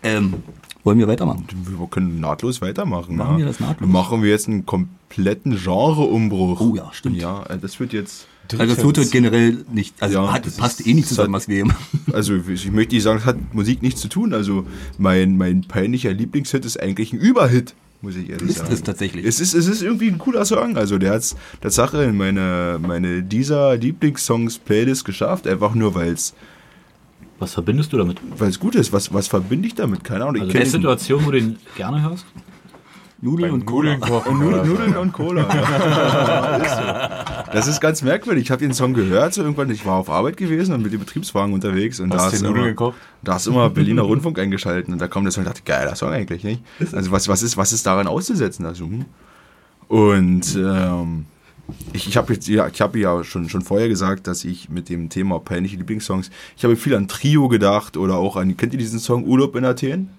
ähm, wollen wir weitermachen? Wir können nahtlos weitermachen. Machen ja. wir das nahtlos? Machen wir jetzt einen kompletten Genreumbruch. Oh ja, stimmt. Ja, äh, das wird jetzt. Also das tut generell nicht, also Ja, hat, das passt ist- eh nicht zusammen, das was wir hier machen. Also ich möchte nicht sagen, es hat Musik nichts zu tun. Also mein, mein peinlicher Lieblingshit ist eigentlich ein Überhit, muss ich ehrlich Ist sagen. es tatsächlich. Es ist, es ist irgendwie ein cooler Song. Also der hat es Tatsache in meine, meine dieser Lieblingssongs-Playlist geschafft, einfach nur weil es Was verbindest du damit? gut ist. Was, was verbinde ich damit? Keine Ahnung. Ich Also eine den- Situation, wo du den gerne hörst? Nudeln und Cola. Nudeln. Nudeln und Cola. Ja. ist so. Das ist ganz merkwürdig. Ich habe den Song gehört, so irgendwann. Ich war auf Arbeit gewesen und mit dem Betriebswagen unterwegs. Und da Hast du Nudeln immer, gekocht? da ist immer Berliner Rundfunk eingeschaltet. Und da kam der Song und dachte, geiler Song eigentlich, nicht? Also was, was, ist, was ist daran auszusetzen? Also, hm. Und ähm, ich, ich habe jetzt ja, ich habe ja schon, schon vorher gesagt, dass ich mit dem Thema peinliche Lieblingssongs, ich habe viel an Trio gedacht oder auch an, kennt ihr diesen Song Urlaub in Athen?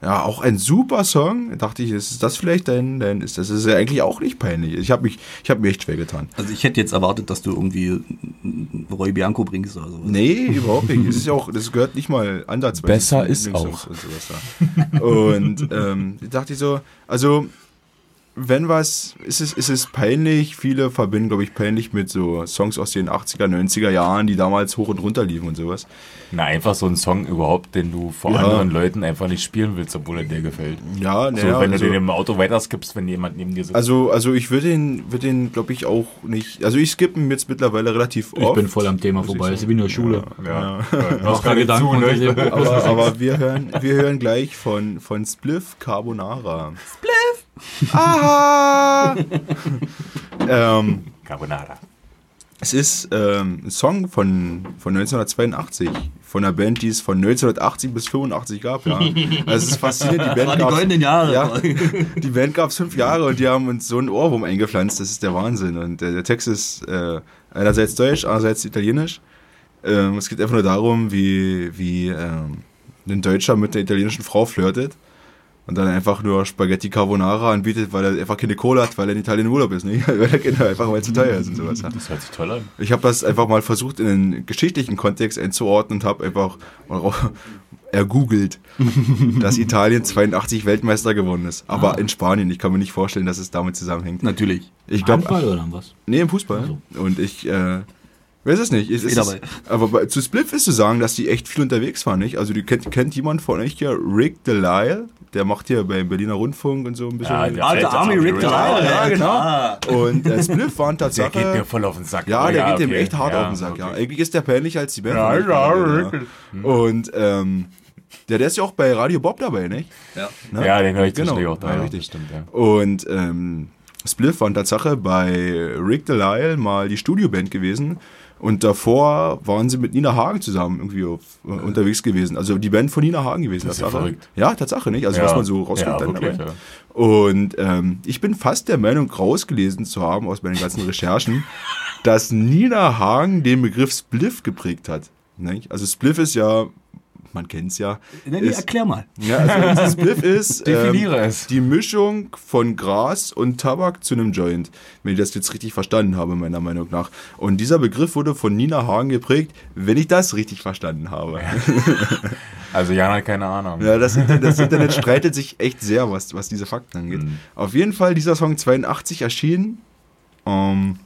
Ja, auch ein super Song. Da dachte ich, ist das vielleicht dein, dein ist das ist ja eigentlich auch nicht peinlich. Ich habe mich, ich habe mir echt schwer getan. Also ich hätte jetzt erwartet, dass du irgendwie Roy Bianco bringst oder so. Nee, überhaupt nicht. Es ist ja auch, das gehört nicht mal ansatzweise. Besser ist auch. Und, sowas da. und ähm, da dachte ich so, also wenn was, ist es, ist es peinlich. Viele verbinden, glaube ich, peinlich mit so Songs aus den 80er, 90er Jahren, die damals hoch und runter liefen und sowas. Na, einfach so ein Song überhaupt, den du vor Ja. anderen Leuten einfach nicht spielen willst, obwohl er dir gefällt. Ja, So, naja, wenn also, du den im Auto weiterskippst, wenn jemand neben dir sitzt. also, also ich würde den, würde den, glaube ich, auch nicht. Also ich skippe ihn jetzt mittlerweile relativ Ich oft. bin voll am Thema ich vorbei. Es ist wie in der Schule. ja. Mach keine Gedanken. und ne? ich- aber, aber wir hören, wir hören gleich von, von Spliff Carbonara. Spliff! Aha! ähm, Carbonara. es ist ähm, ein Song von, von 1982, von einer Band, die es von 1980 bis 85 gab. Ja. Also es ist faszinierend. Die Das Band waren die Jahre. Ja, die Band gab es fünf Jahre und die haben uns so ein Ohrwurm eingepflanzt. Das ist der Wahnsinn. Und der, der Text ist äh, einerseits deutsch, andererseits italienisch. Ähm, es geht einfach nur darum, wie, wie ähm, ein Deutscher mit einer italienischen Frau flirtet und dann einfach nur Spaghetti Carbonara anbietet, weil er einfach keine Kohle hat, weil er in Italien im Urlaub ist. Nicht? Weil er genau einfach weil es zu teuer ist und sowas. Ja. Das hört sich toll an. Ich habe das einfach mal versucht, in einen geschichtlichen Kontext einzuordnen und habe einfach mal ergoogelt, dass Italien 82 Weltmeister geworden ist. Aber in Spanien. Ich kann mir nicht vorstellen, dass es damit zusammenhängt. Natürlich. Ich Handball oder was? nee, im Fußball. Und ich, äh, Weiß es nicht. Es, es ist, dabei. aber bei, zu Spliff ist zu sagen, dass die echt viel unterwegs waren, nicht? Also, die kennt, kennt jemand von euch hier Rick Delisle? Der macht hier beim Berliner Rundfunk und so ein bisschen. Ja, der Alter fällt Army Rick. Delisle. ja, genau. Und äh, Spliff waren Der Tatsache. geht mir voll auf den Sack. Ja, der geht dem okay. echt hart Ja, auf den Sack, ja. okay. Eigentlich ist der peinlicher als die Band. Ja, ja, beide, wirklich. Und ähm, der, der ist ja auch bei Radio Bob dabei, nicht? Ja. Ne? Ja, den höre ich Genau, auch da. ja, Ja, richtig. Stimmt, ja. Und ähm, Spliff war in Tatsache bei Rick Delisle mal die Studioband gewesen. Und davor waren sie mit Nina Hagen zusammen irgendwie auf, äh, unterwegs gewesen. Also die Band von Nina Hagen gewesen. Das ist ja Tatsache. verrückt. Ja, Tatsache, nicht? Also Ja. was man so rauskriegt Ja, dann wirklich, dabei. ja. Und ähm, ich bin fast der Meinung, rausgelesen zu haben aus meinen ganzen Recherchen, dass Nina Hagen den Begriff Spliff geprägt hat. Nicht? Also Spliff ist ja, man kennt es ja. Nee, nee, ist, erklär mal. ja, also Spliff ist Definiere es. die Mischung von Gras und Tabak zu einem Joint, wenn ich das jetzt richtig verstanden habe, meiner Meinung nach. Und dieser Begriff wurde von Nina Hagen geprägt, wenn ich das richtig verstanden habe. Also Jan hat keine Ahnung. Ja, das, Internet, das Internet streitet sich echt sehr, was, was diese Fakten angeht. Mhm. Auf jeden Fall, dieser Song 82 erschienen. Ähm,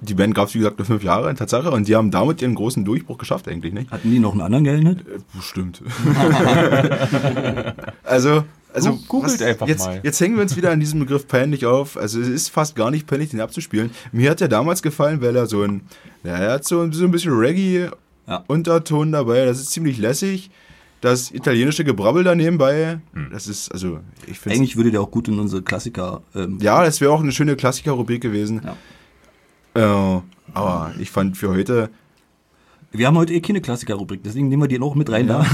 die Band gab es, wie gesagt, nur fünf Jahre, Tatsache. Und die haben damit ihren großen Durchbruch geschafft, eigentlich, nicht? Hatten die noch einen anderen Geld? Bestimmt. also, also googelt einfach jetzt, mal. jetzt hängen wir uns wieder an diesem Begriff peinlich auf. Also es ist fast gar nicht peinlich, den abzuspielen. Mir hat der damals gefallen, weil er so ein, ja, er hat so, ein- so ein bisschen Ja. Reggae-Unterton dabei. Das ist ziemlich lässig. Das italienische Gebrabbel da nebenbei, Hm. das ist, also ich finde Eigentlich würde der auch gut in unsere Klassiker. Ähm, ja, das wäre auch eine schöne Klassiker-Rubrik gewesen. Ja. Äh, aber ich fand für heute, Wir haben heute eh keine Klassiker-Rubrik, deswegen nehmen wir die auch mit rein da.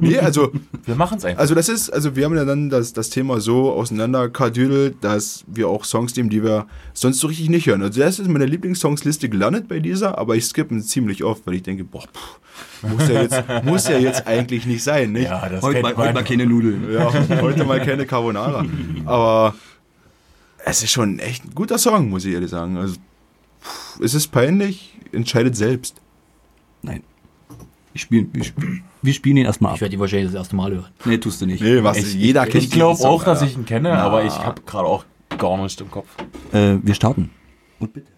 nee, also Wir machen es einfach. Also das ist, also wir haben ja dann das, das Thema so auseinanderkadüdelt, dass wir auch Songs nehmen, die wir sonst so richtig nicht hören. Also das ist in meiner Lieblingssongsliste gelandet bei dieser, aber ich skippe ihn ziemlich oft, weil ich denke, boah, pff, muss ja jetzt, muss ja jetzt eigentlich nicht sein, nicht? ja, das Heute mal, heute mal keine Nudeln. Ja, heute mal keine Carbonara. Aber es ist schon echt ein guter Song, muss ich ehrlich sagen. Also pff, es ist peinlich, entscheidet selbst. Nein. Ich spiel, wir, spielen, wir spielen ihn erstmal Ich ab. werde die wahrscheinlich das erste Mal hören. Nee, tust du nicht. Nee, was Ich, jeder kennt. ich glaube diesen Song, auch, dass ich ihn kenne, aber ich habe gerade auch gar nicht im Kopf. Äh, wir starten. Und bitte.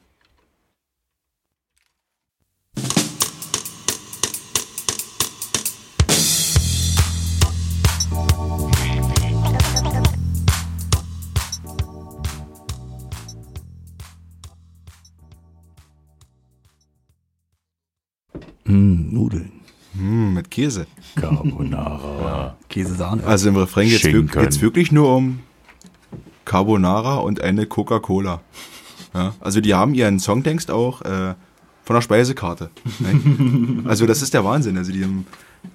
Mit Käse. Carbonara. Käsesahne. Also im Refrain geht es wirklich nur um Carbonara und eine Coca-Cola. Ja, also die haben ihren Songtext auch äh, von der Speisekarte. ne? also das ist der Wahnsinn. Also die haben,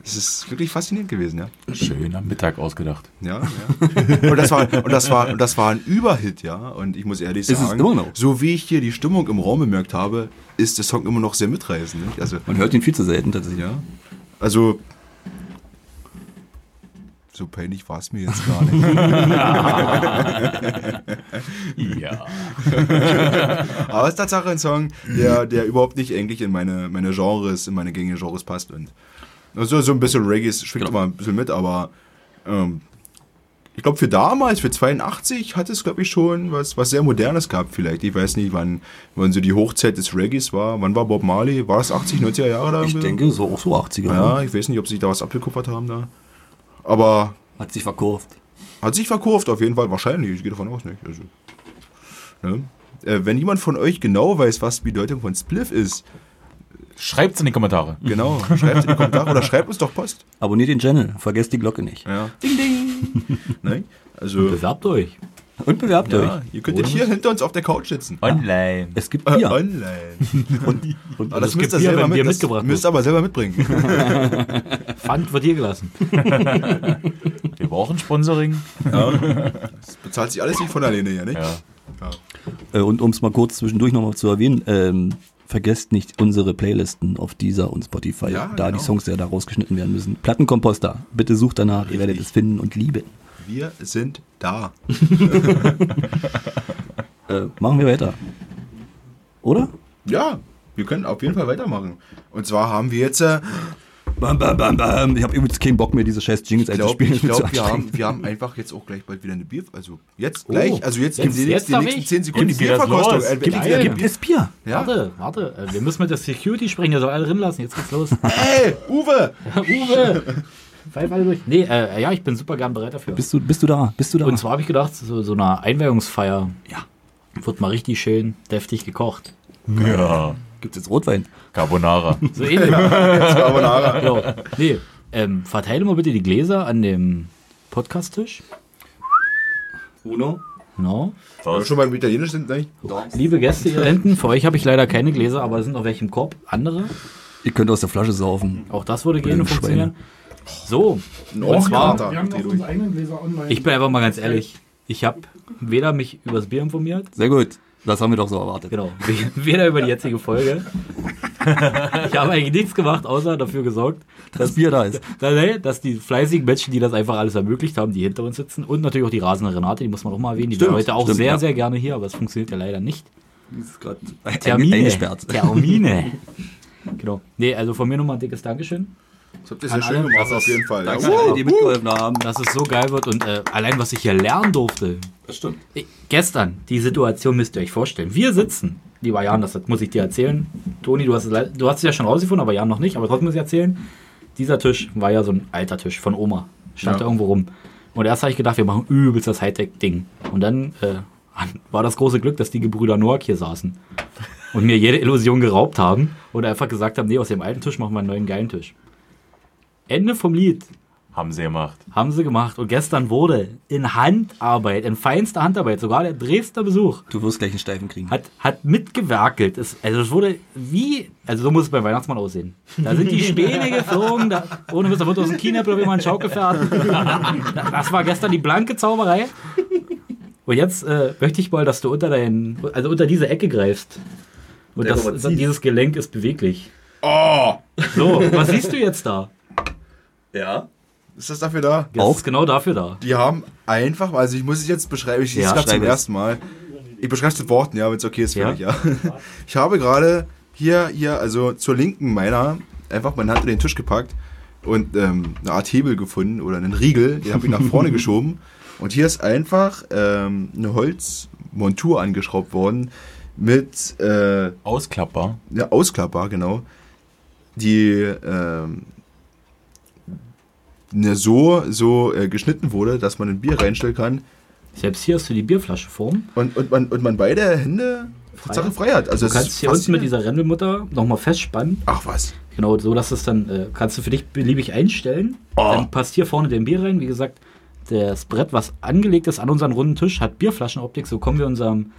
das ist wirklich faszinierend gewesen, ja. Schön am Mittag ausgedacht. Ja, ja. Und das war und das war und das war ein Überhit, ja. Und ich muss ehrlich Ist es sagen, immer noch? so wie ich hier die Stimmung im Raum bemerkt habe, ist der Song immer noch sehr mitreißend. Also Man hört ihn viel zu selten tatsächlich. ja, also so peinlich war es mir jetzt gar nicht. Ja. Aber es ist Tatsache ein Song, der, der überhaupt nicht eigentlich in meine, meine Genres, in meine gängigen Genres passt. Und also so ein bisschen Reggae schwingt immer ein bisschen mit, aber ähm, ich glaube für damals, für 82, hat es glaube ich schon was, was sehr Modernes gehabt vielleicht. Ich weiß nicht, wann, wann so die Hochzeit des Reggaes war. Wann war Bob Marley? War es 80, 90er Jahre da? Ich irgendwie? denke, so auch so 80er. Ja, ich weiß nicht, ob sie da was abgekupfert haben da. Aber Hat sich verkauft. hat sich verkauft, auf jeden Fall. Wahrscheinlich, ich gehe davon aus nicht. Also, ne? äh, wenn jemand von euch genau weiß, was die Bedeutung von Spliff ist, Schreibt's in die Kommentare. genau, schreibt in die Kommentare oder schreibt uns doch Post. Abonniert den Channel, vergesst die Glocke nicht. Ja. Ding, ding. ne? Also, Bewerbt euch. Und bewerbt ja, euch. ihr könntet hier hinter uns auf der Couch sitzen. Online. Es gibt Äh, Bier. Online. und, und, Aber das es müsst ihr gibt Bier, selber wenn mit, Bier das mitgebracht müsst aber selber mitbringen. Pfand wird hier gelassen. Wir brauchen Sponsoring. Das bezahlt sich alles nicht von alleine hier, nicht? Ja. äh, und um es mal kurz zwischendurch nochmal zu erwähnen, ähm, vergesst nicht unsere Playlisten auf dieser und Spotify, Ja, da genau. die Songs ja da rausgeschnitten werden müssen. Plattenkomposter, bitte sucht danach, ihr werdet es finden und lieben. Wir sind da. Äh, machen wir weiter. Oder? Ja, wir können auf jeden Fall weitermachen. Und zwar haben wir jetzt äh, Bam, bam, bam, bam. Ich habe übrigens keinen Bock mehr, diese scheiß Jingles Ich glaube, einzuspielen. ich glaub, mir wir, haben, wir haben einfach jetzt auch gleich bald wieder eine Bier. Also jetzt gleich, also jetzt, Jetzt- die, jetzt die nächsten ich. 10 Sekunden die Jetzt Bierverkostung. Äh, Gibt- Geil. gibt- Gibt es Bier? Ja. Warte, warte. äh, Wir müssen mit der Security sprechen, der soll alle drin lassen. Jetzt geht's los. Ey, Uwe! Uwe! Pfeif alle durch. Nee, äh, ja, ich bin super gern bereit dafür. Bist du, bist du da? Bist du da? Und zwar habe ich gedacht, so, so eine Einweihungsfeier ja. wird mal richtig schön deftig gekocht. Ja. Gibt es jetzt Rotwein? Carbonara. So ähnlich. Carbonara. ja. Nee, ähm, verteile mal bitte die Gläser an dem Podcast-Tisch. Uno. Genau. Wenn wir schon beim Italienisch sind, ne? Liebe Gäste hier hinten, für euch habe ich leider keine Gläser, aber es sind noch welche im Korb. Andere. Ihr könnt aus der Flasche saufen. Auch das würde gerne funktionieren. So, Ein und zwar. Wir haben noch unsere eigenen Gläser online. ich bin einfach mal ganz ehrlich. Ich habe weder mich über das Bier informiert, Sehr gut. Das haben wir doch so erwartet. genau, we- weder über die jetzige Folge. Ich habe eigentlich nichts gemacht, außer dafür gesorgt, Das Bier da ist. dass, dass die fleißigen Menschen, die das einfach alles ermöglicht haben, die hinter uns sitzen und natürlich auch die rasende Renate, die muss man auch mal erwähnen, die Stimmt, wäre heute auch stimmt, sehr, ja. sehr gerne hier, aber es funktioniert ja leider nicht. Das ist gerade Termine. eingesperrt. Termine. genau. Nee, also von mir nochmal ein dickes Dankeschön. Das habt ihr sehr schön gemacht, auf jeden Fall. Danke, Ja. alle, die mitgeholfen haben. dass es so geil wird und äh, allein was ich hier lernen durfte. Das stimmt. Ich, gestern, die Situation müsst ihr euch vorstellen. Wir sitzen, lieber Jan, das muss ich dir erzählen. Toni, du hast du hast es ja schon rausgefunden, aber Jan noch nicht, aber trotzdem muss ich erzählen. Dieser Tisch war ja so ein alter Tisch von Oma. Stand Ja. da irgendwo rum. Und erst habe ich gedacht, wir machen übelst das Hightech-Ding. Und dann äh, war das große Glück, dass die Gebrüder Noack hier saßen. Und mir jede Illusion geraubt haben. Und einfach gesagt haben, nee, aus dem alten Tisch machen wir einen neuen geilen Tisch. Ende vom Lied. Haben sie gemacht. Haben sie gemacht. Und gestern wurde in Handarbeit, in feinster Handarbeit, sogar der Dresdner Besuch, Du wirst gleich einen Steifen kriegen. hat, hat mitgewerkelt. Es, also es wurde wie, also so muss es beim Weihnachtsmann aussehen. Da sind die Späne geflogen, da, ohne Witz, da wird aus dem Kinäppel jemand Schaukelpferd. Das war gestern die blanke Zauberei. Und jetzt äh, möchte ich mal, dass du unter deinen, also unter diese Ecke greifst. Und das, dieses Gelenk ist beweglich. Oh! So, was siehst du jetzt da? Ja. Ist das dafür da? Das Auch? ist genau dafür da. Die haben einfach, also ich muss es jetzt beschreiben, ich sehe Ja, es gerade zum schreib es. ersten Mal. Ich beschreibe es mit Worten, ja, wenn es okay ist für Ja. dich, ja. Ich habe gerade hier, hier, also zur linken meiner, einfach meine Hand in den Tisch gepackt und ähm, eine Art Hebel gefunden oder einen Riegel, den habe ich nach vorne geschoben. Und hier ist einfach ähm, eine Holzmontur angeschraubt worden mit äh, Ausklappbar. ja, ausklappbar, genau. Die ähm, so, so äh, geschnitten wurde, dass man ein Bier reinstellen kann Selbst hier hast du die Bierflasche vorn. und, und, man, und man beide Hände Sache frei hat. Also Du kannst hier unten mit dieser Rendelmutter nochmal festspannen. Ach was. Genau, so dass es dann, äh, kannst du für dich beliebig einstellen. Oh. Dann passt hier vorne dein Bier rein. Wie gesagt, das Brett, was angelegt ist an unseren runden Tisch, hat Bierflaschenoptik. So kommen wir unserem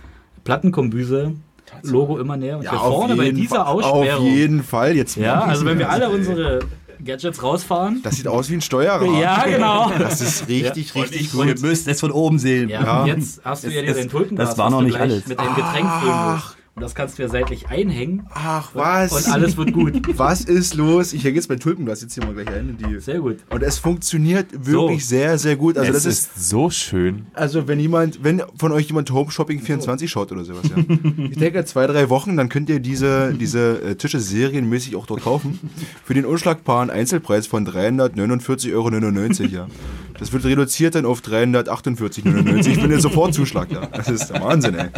Plattenkombüse-Logo immer näher. Und hier vorne bei dieser Aussperrung. Auf jeden Fall. Jetzt Ja, also wenn wir das, alle unsere Gadgets rausfahren. Das sieht aus wie ein Steuerrad. Ja, genau. Das ist richtig, richtig Ihr gut. müsst es von oben sehen. Ja, Ja. und jetzt hast du ja Es- dir dein Tulpenglas, das war noch nicht alles. Mit deinem Getränk musst. Und das kannst du ja seitlich einhängen. Ach was. Und alles wird gut. Was ist los? Ich hänge jetzt mein Tulpenglas jetzt hier mal gleich ein. In die Sehr gut. und es funktioniert wirklich So. sehr, sehr gut. Also es das ist, ist so schön. also wenn jemand, wenn von euch jemand Home Shopping 24 schaut oder sowas, ja. Ich denke zwei, drei Wochen, dann könnt ihr diese, diese äh, Tische serienmäßig auch dort kaufen. Für den unschlagbaren Einzelpreis von 349,99 Euro, ja. Das wird reduziert dann auf 348,99. Ich finde sofort Zuschlag, ja. Das ist der Wahnsinn, ey.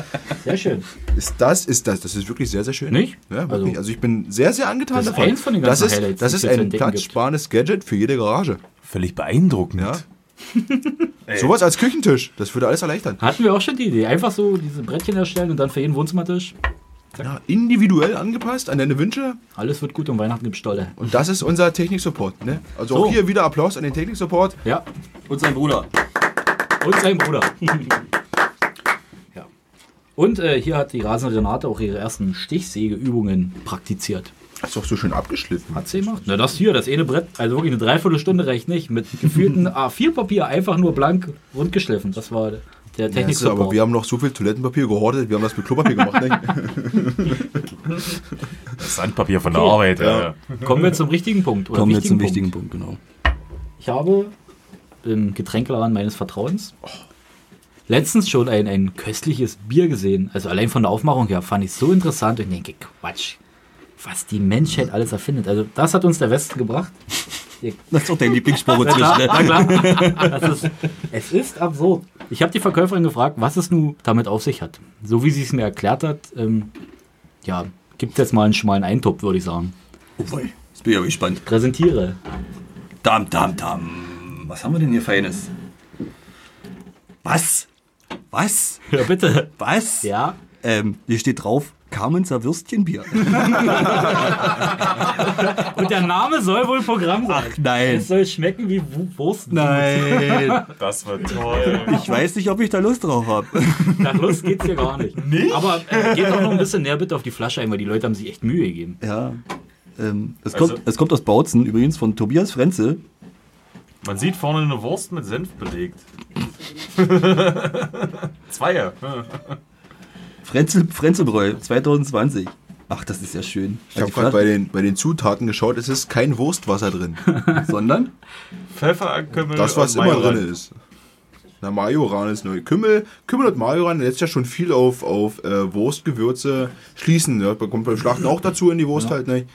Sehr schön. Ist das, ist das, das ist wirklich sehr, sehr schön. Nicht? Ja, wirklich. Also- Also, ich bin sehr, sehr angetan Das ist davon. eins von den das ganzen ist, Highlights, das die ist ein platzsparendes Gadget für jede Garage. Völlig beeindruckend. Ja. Sowas als Küchentisch, das würde alles erleichtern. Hatten wir auch schon die Idee. Einfach so diese Brettchen erstellen und dann für jeden Wohnzimmertisch. Ja, individuell angepasst an deine Wünsche. Alles wird gut und Weihnachten gibt Stolle. Und das ist unser Technik-Support. Ne? Also auch So. hier wieder Applaus an den Technik-Support. Ja. Und sein Bruder. Und sein Bruder. ja. Und äh, hier hat die rasende Renate auch ihre ersten Stichsägeübungen praktiziert. Ist doch so schön abgeschliffen. Hat sie gemacht? Na, das hier, das eine Brett, also wirklich eine Dreiviertelstunde reicht nicht. Mit gefühlten A4-Papier einfach nur blank rundgeschliffen. Das war der Ja, ist, Technik-Support. aber wir haben noch so viel Toilettenpapier gehortet, wir haben das mit Klopapier gemacht. Das Sandpapier von der Okay. Arbeit. Ja. Ja. Kommen wir zum richtigen Punkt. Oder Kommen wir zum wichtigen wichtigen Punkt. Punkt, genau. Ich habe im Getränkeladen meines Vertrauens letztens schon ein, ein köstliches Bier gesehen. Also allein von der Aufmachung her fand ich es so interessant und ich denke, Quatsch. was die Menschheit alles erfindet. Also das hat uns der Westen gebracht. Das ist doch dein Lieblingsspruch inzwischen. Na Ne? klar. Das ist, es ist absurd. Ich habe die Verkäuferin gefragt, was es nun damit auf sich hat. So wie sie es mir erklärt hat, ähm, ja, gibt jetzt mal einen schmalen Eintopf, würde ich sagen. Oh boy, jetzt bin ich aber gespannt. Präsentiere. Dam, dam, dam. Was haben wir denn hier Feines? Was? Was? Ja, bitte. Was? Ja. Ähm, hier steht drauf, Carmenser Würstchenbier. Und der Name soll wohl Programm sein. Ach nein. Es soll schmecken wie Wu- Wurst. Nein. Das wird toll. Ich weiß nicht, ob ich da Lust drauf habe. Nach Lust geht's hier gar nicht. Nicht? Aber äh, geht auch noch ein bisschen näher bitte auf die Flasche ein, weil die Leute haben sich echt Mühe gegeben. Ja. Ähm, es, Also- kommt, es kommt aus Bautzen, übrigens von Tobias Frenzel. Man sieht vorne eine Wurst mit Senf belegt. Zweier. Frenzel, Frenzelbräu 2020. Ach, das ist ja schön. Ich habe gerade bei den, bei den Zutaten geschaut, es ist kein Wurstwasser drin. Sondern? Pfeffer, Kümmel Das, was und immer Majoran. drin ist. Na, Majoran ist neu. Kümmel, Kümmel und Majoran lässt ja schon viel auf, auf äh, Wurstgewürze schließen. Ja, kommt beim Schlachten auch dazu in die Wurst halt nicht.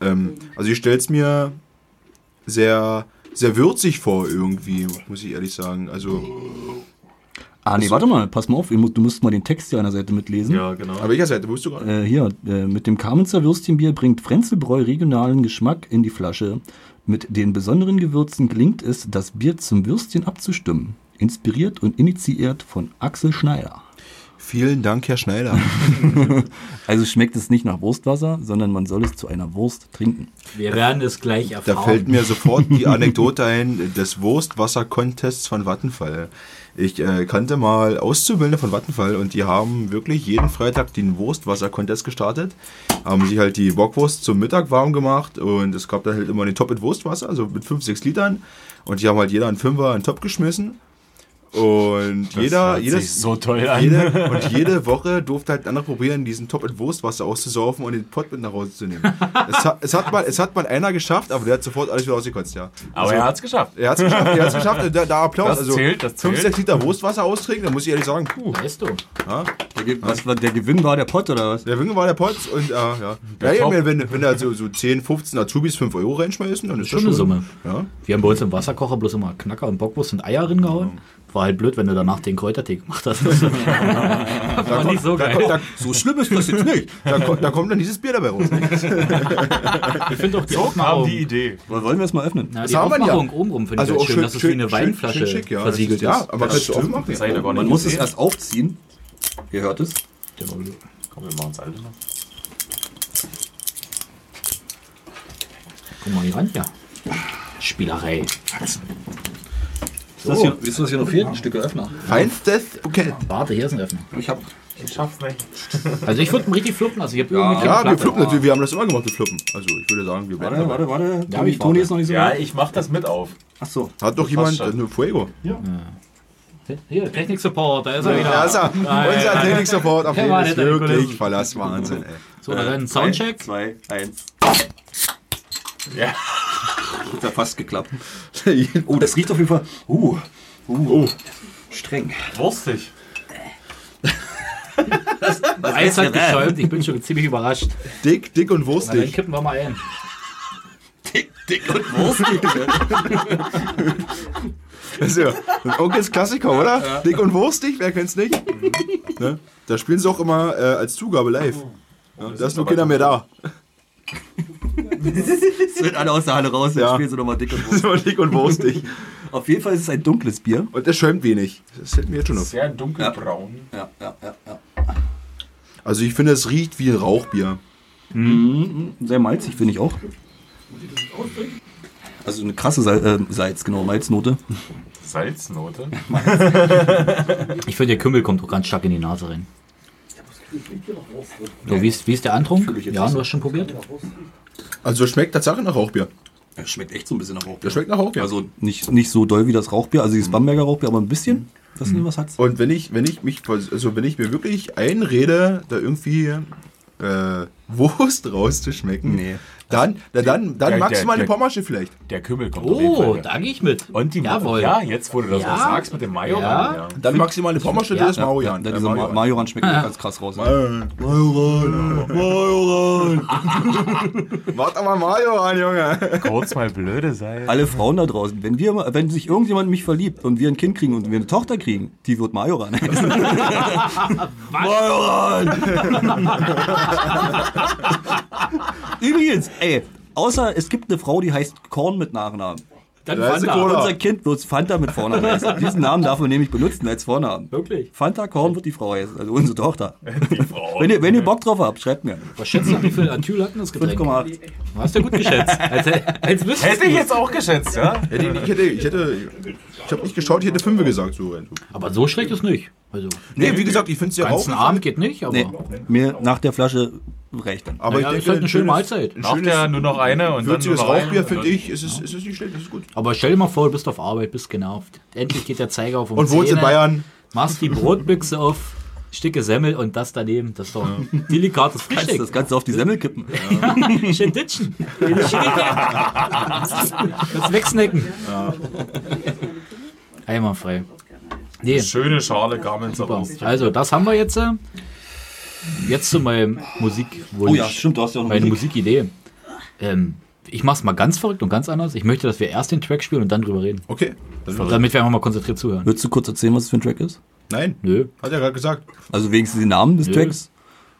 Ähm, also ich stelle es mir sehr, sehr würzig vor irgendwie, muss ich ehrlich sagen. Also, Ah, nee, warte mal, pass mal auf, du musst- musst mal den Text hier an der Seite mitlesen. Ja, genau. an welcher Seite wusstest du gerade? Äh, hier, äh, mit dem Kamenzer Würstchenbier bringt Frenzelbräu regionalen Geschmack in die Flasche. Mit den besonderen Gewürzen gelingt es, das Bier zum Würstchen abzustimmen. Inspiriert und initiiert von Axel Schneider. Vielen Dank, Herr Schneider. Also schmeckt es nicht nach Wurstwasser, sondern man soll es zu einer Wurst trinken. Wir werden es gleich erfahren. Da fällt mir sofort die Anekdote ein des Wurstwasser-Contests von Vattenfall. Ich äh, kannte mal Auszubildende von Vattenfall und die haben wirklich jeden Freitag den Wurstwasser-Contest gestartet. Haben sich halt die Bockwurst zum Mittag warm gemacht und es gab dann halt immer den Top mit Wurstwasser, also mit 5, 6 Litern. Und die haben halt jeder einen Fünfer in den Top geschmissen. Und Das jeder, hört jedes, sich so toll an. jede, und jede Woche durfte halt ein anderer probieren, diesen Top mit Wurstwasser auszusaufen und den Pott mit nach Hause zu nehmen. es, hat, es, hat mal, es hat mal einer geschafft, aber der hat sofort alles wieder ausgekotzt, ja. Aber er hat's geschafft. Er hat es geschafft, er hat's geschafft, da, da Applaus. Das also zählt, das 5, zählt. 6 Liter Wurstwasser austrinken, da muss ich ehrlich sagen, puh. Weißt du? Ja, Der, Ge- was, der Gewinn war der Pott oder was? der Winkel war der Pott und äh, ja. Ja, Der ja Top. wenn, wenn da so, so 10, 15 Azubis 5 Euro reinschmeißen, dann ist Schon das eine Summe. Ja. Wir haben bei uns im Wasserkocher bloß immer Knacker und Bockwurst und Eier reingehauen. War halt blöd, wenn du danach den Kräutertee gemacht hast. Das war nicht so Da, geil. da, So schlimm ist das jetzt nicht. da, ko- da kommt dann dieses Bier dabei raus. Ich finde auch die So kam Aufmachung, die Idee. Wollen wir es mal öffnen? na, Das die haben wir ja. Aufmachung obenrum finde ich Also auch schön, schön, dass es wie eine schön, Weinflasche schön schick, ja. versiegelt ja, ist. aber Das du. Das ich da gar nicht Man muss es erst aufziehen. Ihr hört es. Komm, wir machen es alle noch. Guck mal hier ran, ja. Spielerei. Ist das hier, ist das hier noch fehlt? Ein Stück Öffner. Feinstes Bukett. Warte, hier ist ein Öffner. Ich hab. Ich schaff's nicht. Also ich würde richtig fluppen, also ich habe irgendwelche Ja, wir fluppen natürlich, wir haben das immer gemacht, wir fluppen. Also ich würde sagen, wir bleiben Warte, dabei. warte, warte. Ja, Toni, ich Toni warte. ist noch nicht so Ja, ich mach das mit auf. Ach so. Hat doch jemand eine Fuego? Hier, Technik-Support, da ist er wieder. Ja, ist er. Ah, ja, Unser ja. Technik-Support auf jeden den wirklich. Verlass Wahnsinn, ey. So, dann ein Soundcheck. Zwei, eins. Ja. Hat ja fast geklappt. Oh, das riecht auf jeden Fall. Uh. Uh. Streng. Wurstig. Das Eis hat geschäumt, ich bin schon ziemlich überrascht. Dick, dick und Na, dann wurstig. kippen wir mal ein. Dick, dick und wurstig. Das ist ja ein Onkels Klassiker, oder? Dick und wurstig, wer kennt's nicht? Ne? Da spielen sie auch immer äh, als Zugabe live. Ja, da ist nur keiner mehr da. Es wird alle aus der Halle raus, Ja. dann spielen sie nochmal dick und Das ist wurstig. immer dick und wurstig. Auf jeden Fall ist es ein dunkles Bier. Und es schäumt wenig. Das hält mir jetzt schon auf. Sehr dunkelbraun. Ja, ja, ja, ja. Also ich finde, es riecht wie ein Rauchbier. Sehr malzig, finde ich auch. Also eine krasse Sal äh, Salz, genau, Malznote. Salznote. Ich finde, der Kümmel kommt auch ganz stark in die Nase rein. So, wie, ist, wie ist der Antrunk? Ja, du hast schon probiert? Also es schmeckt tatsächlich nach Rauchbier. Das schmeckt echt so ein bisschen nach Rauchbier. Das schmeckt nach Rauchbier. Also nicht, nicht so doll wie das Rauchbier, also dieses Bamberger Rauchbier, aber ein bisschen, dass mhm. was hat. Und wenn ich, wenn ich mich, also wenn ich mir wirklich einrede, da irgendwie äh, Wurst rauszuschmecken, Nee. Dann, na dann, dann Der- maximal der- eine Pommersche vielleicht. Der Kümmel kommt Oh, da gehe ich mit. Und die Jawohl. Ja, jetzt, wo du das Ja. auch sagst mit dem Mayo. Ja. ja. Dann maximal eine Pommersche, Ja. das ist Ja, Majoran. der, Äh, dieser Ma- Majoran. Majoran schmeckt mir ganz krass raus. Majoran, Majoran. Warte mal Majoran, Junge. Kurz mal blöde sein. Alle Frauen da draußen, wenn wir, mal- wenn sich irgendjemand in mich verliebt und wir ein Kind kriegen und wir eine Tochter kriegen, die wird Majoran heißen. Majoran! Übrigens, ey, außer es gibt eine Frau, die heißt Korn mit Nachnamen. Dann Da ist Fanta. Unser Kind wird Fanta mit Vornamen heißen. Diesen Namen darf man nämlich benutzen als Vornamen. Wirklich? Fanta Korn wird die Frau heißen, also unsere Tochter. Die Frau. Wenn ihr, wenn ihr Bock drauf habt, schreibt mir. Was schätzt du, wie viel Atyl hat denn das Getränk? 5,8. Hast du gut geschätzt. Als, als Hätte ich jetzt auch geschätzt, ja? Hätte ich, ich hätte, ich hätte, ich habe nicht geschaut, ich hätte Fünfe gesagt. So. Aber so schlecht ist nicht. Also, Nee, wie gesagt, ich finde es ja ganzen auch. Abend geht nicht, aber. Nee, mir nach der Flasche reicht dann. Aber Ja, ich ist denke, halt eine schöne Mahlzeit. Nach der nur noch eine und dann nur würziges noch. Rauchbier, finde ich, ist es, ist es nicht schlecht, das ist gut. Aber stell dir mal vor, du bist auf Arbeit, bist genervt. Endlich geht der Zeiger auf um Und wohnst in 10, Bayern. Machst die Brotbüchse auf, Stücke Semmel und das daneben. Das ist doch ein delikates Kannst Frühstück. das Ganze auf die Semmel kippen. Ja, schön ditchen. Das wegsnacken. Einwandfrei. Nee, Schöne Schale Garmelzer super. Wurst. Also, das haben wir jetzt. äh, Jetzt zu meinem Musikwunsch. Oh ja, stimmt, du hast ja auch noch meine Musik. Musikidee. Ähm, ich mach's mal ganz verrückt und ganz anders. Ich möchte, dass wir erst den Track spielen und dann drüber reden. Okay. Damit wir einfach mal konzentriert zuhören. Willst du kurz erzählen, was es für ein Track ist? Nein, Nö. hat er gerade gesagt. Also wenigstens den Namen des Nö. Tracks?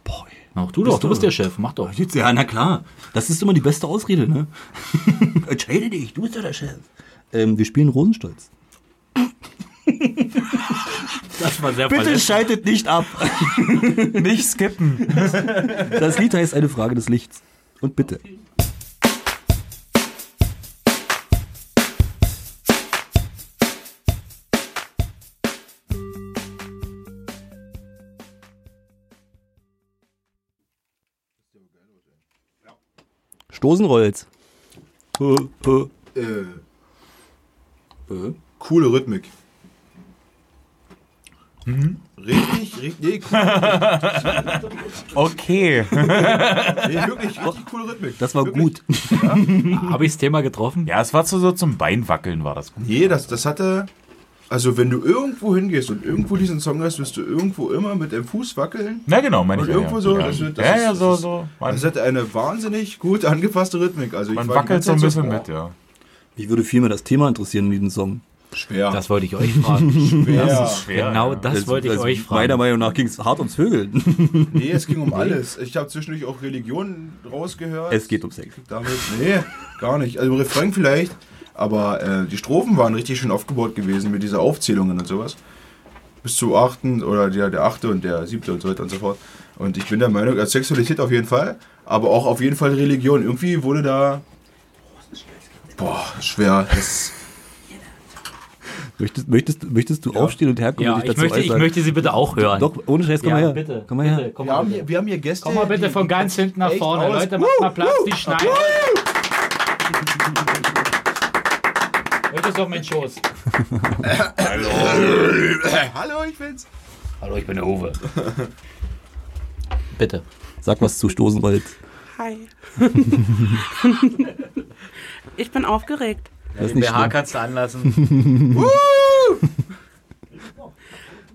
Boah, ey. Ach, du doch, du bist der Chef. Mach doch. Ja, na klar. Das ist immer die beste Ausrede, ne? Entscheide dich, du bist ja der Chef. Ähm, wir spielen Rosenstolz. Das war sehr Bitte verletzt. schaltet nicht ab. Nicht skippen. Das Lied heißt eine Frage des Lichts. Und bitte. Stoßenrolls. Hö. Äh, Hö. Coole Rhythmik. Richtig, richtig, nee, cool, Okay. nee, wirklich, richtig coole Rhythmik. Das war wirklich. gut. Habe ich das Thema getroffen? Ja, es war so, so zum Beinwackeln war das gut. Nee, das, das hatte. Also, wenn du irgendwo hingehst und irgendwo diesen Song hast, wirst du irgendwo immer mit dem Fuß wackeln. Na genau, meine Und ich. ja, irgendwo ja. so, Ja, das wird- das ja, ist- ja, so, das ist- so. Man, Das hat eine wahnsinnig gut angepasste Rhythmik. Also, man wackelt so ein bisschen boah, mit, ja. Mich würde vielmehr das Thema interessieren in diesem Song. Schwer. Das wollte ich euch fragen. schwer. Das ist schwer. genau das wollte ich Also, euch Meiner fragen. Meinung nach ging es hart ums Vögeln. Nee, es ging um alles. Ich habe zwischendurch auch Religion rausgehört. es geht um Sex. Damit, nee, gar nicht. Also im Refrain vielleicht, aber äh, die Strophen waren richtig schön aufgebaut gewesen mit dieser Aufzählungen und sowas. Bis zu achten oder der, der achte und der siebte und so weiter und so fort. Und ich bin der Meinung, also Sexualität auf jeden Fall, aber auch auf jeden Fall Religion. Irgendwie wurde da. Boah, schwer. Das, Möchtest, möchtest, möchtest du aufstehen und herkommen Ja, und dich ich dazu möchte, ich möchte sie bitte auch hören. Doch, ohne Scheiß, komm ja, mal her. bitte. Komm mal her. Bitte, komm wir, mal haben bitte. hier, wir haben hier Gäste. Komm mal bitte von ganz hinten nach vorne. aus- Leute, macht mal Platz, die schneiden. Heute ist auf mein Schoß. Hallo, ich bin's. Hallo, ich bin der Uwe. Bitte. Sag was zu Stoßenwald. Hi. ich bin aufgeregt. Das ist Den BH schlimm. kannst du anlassen.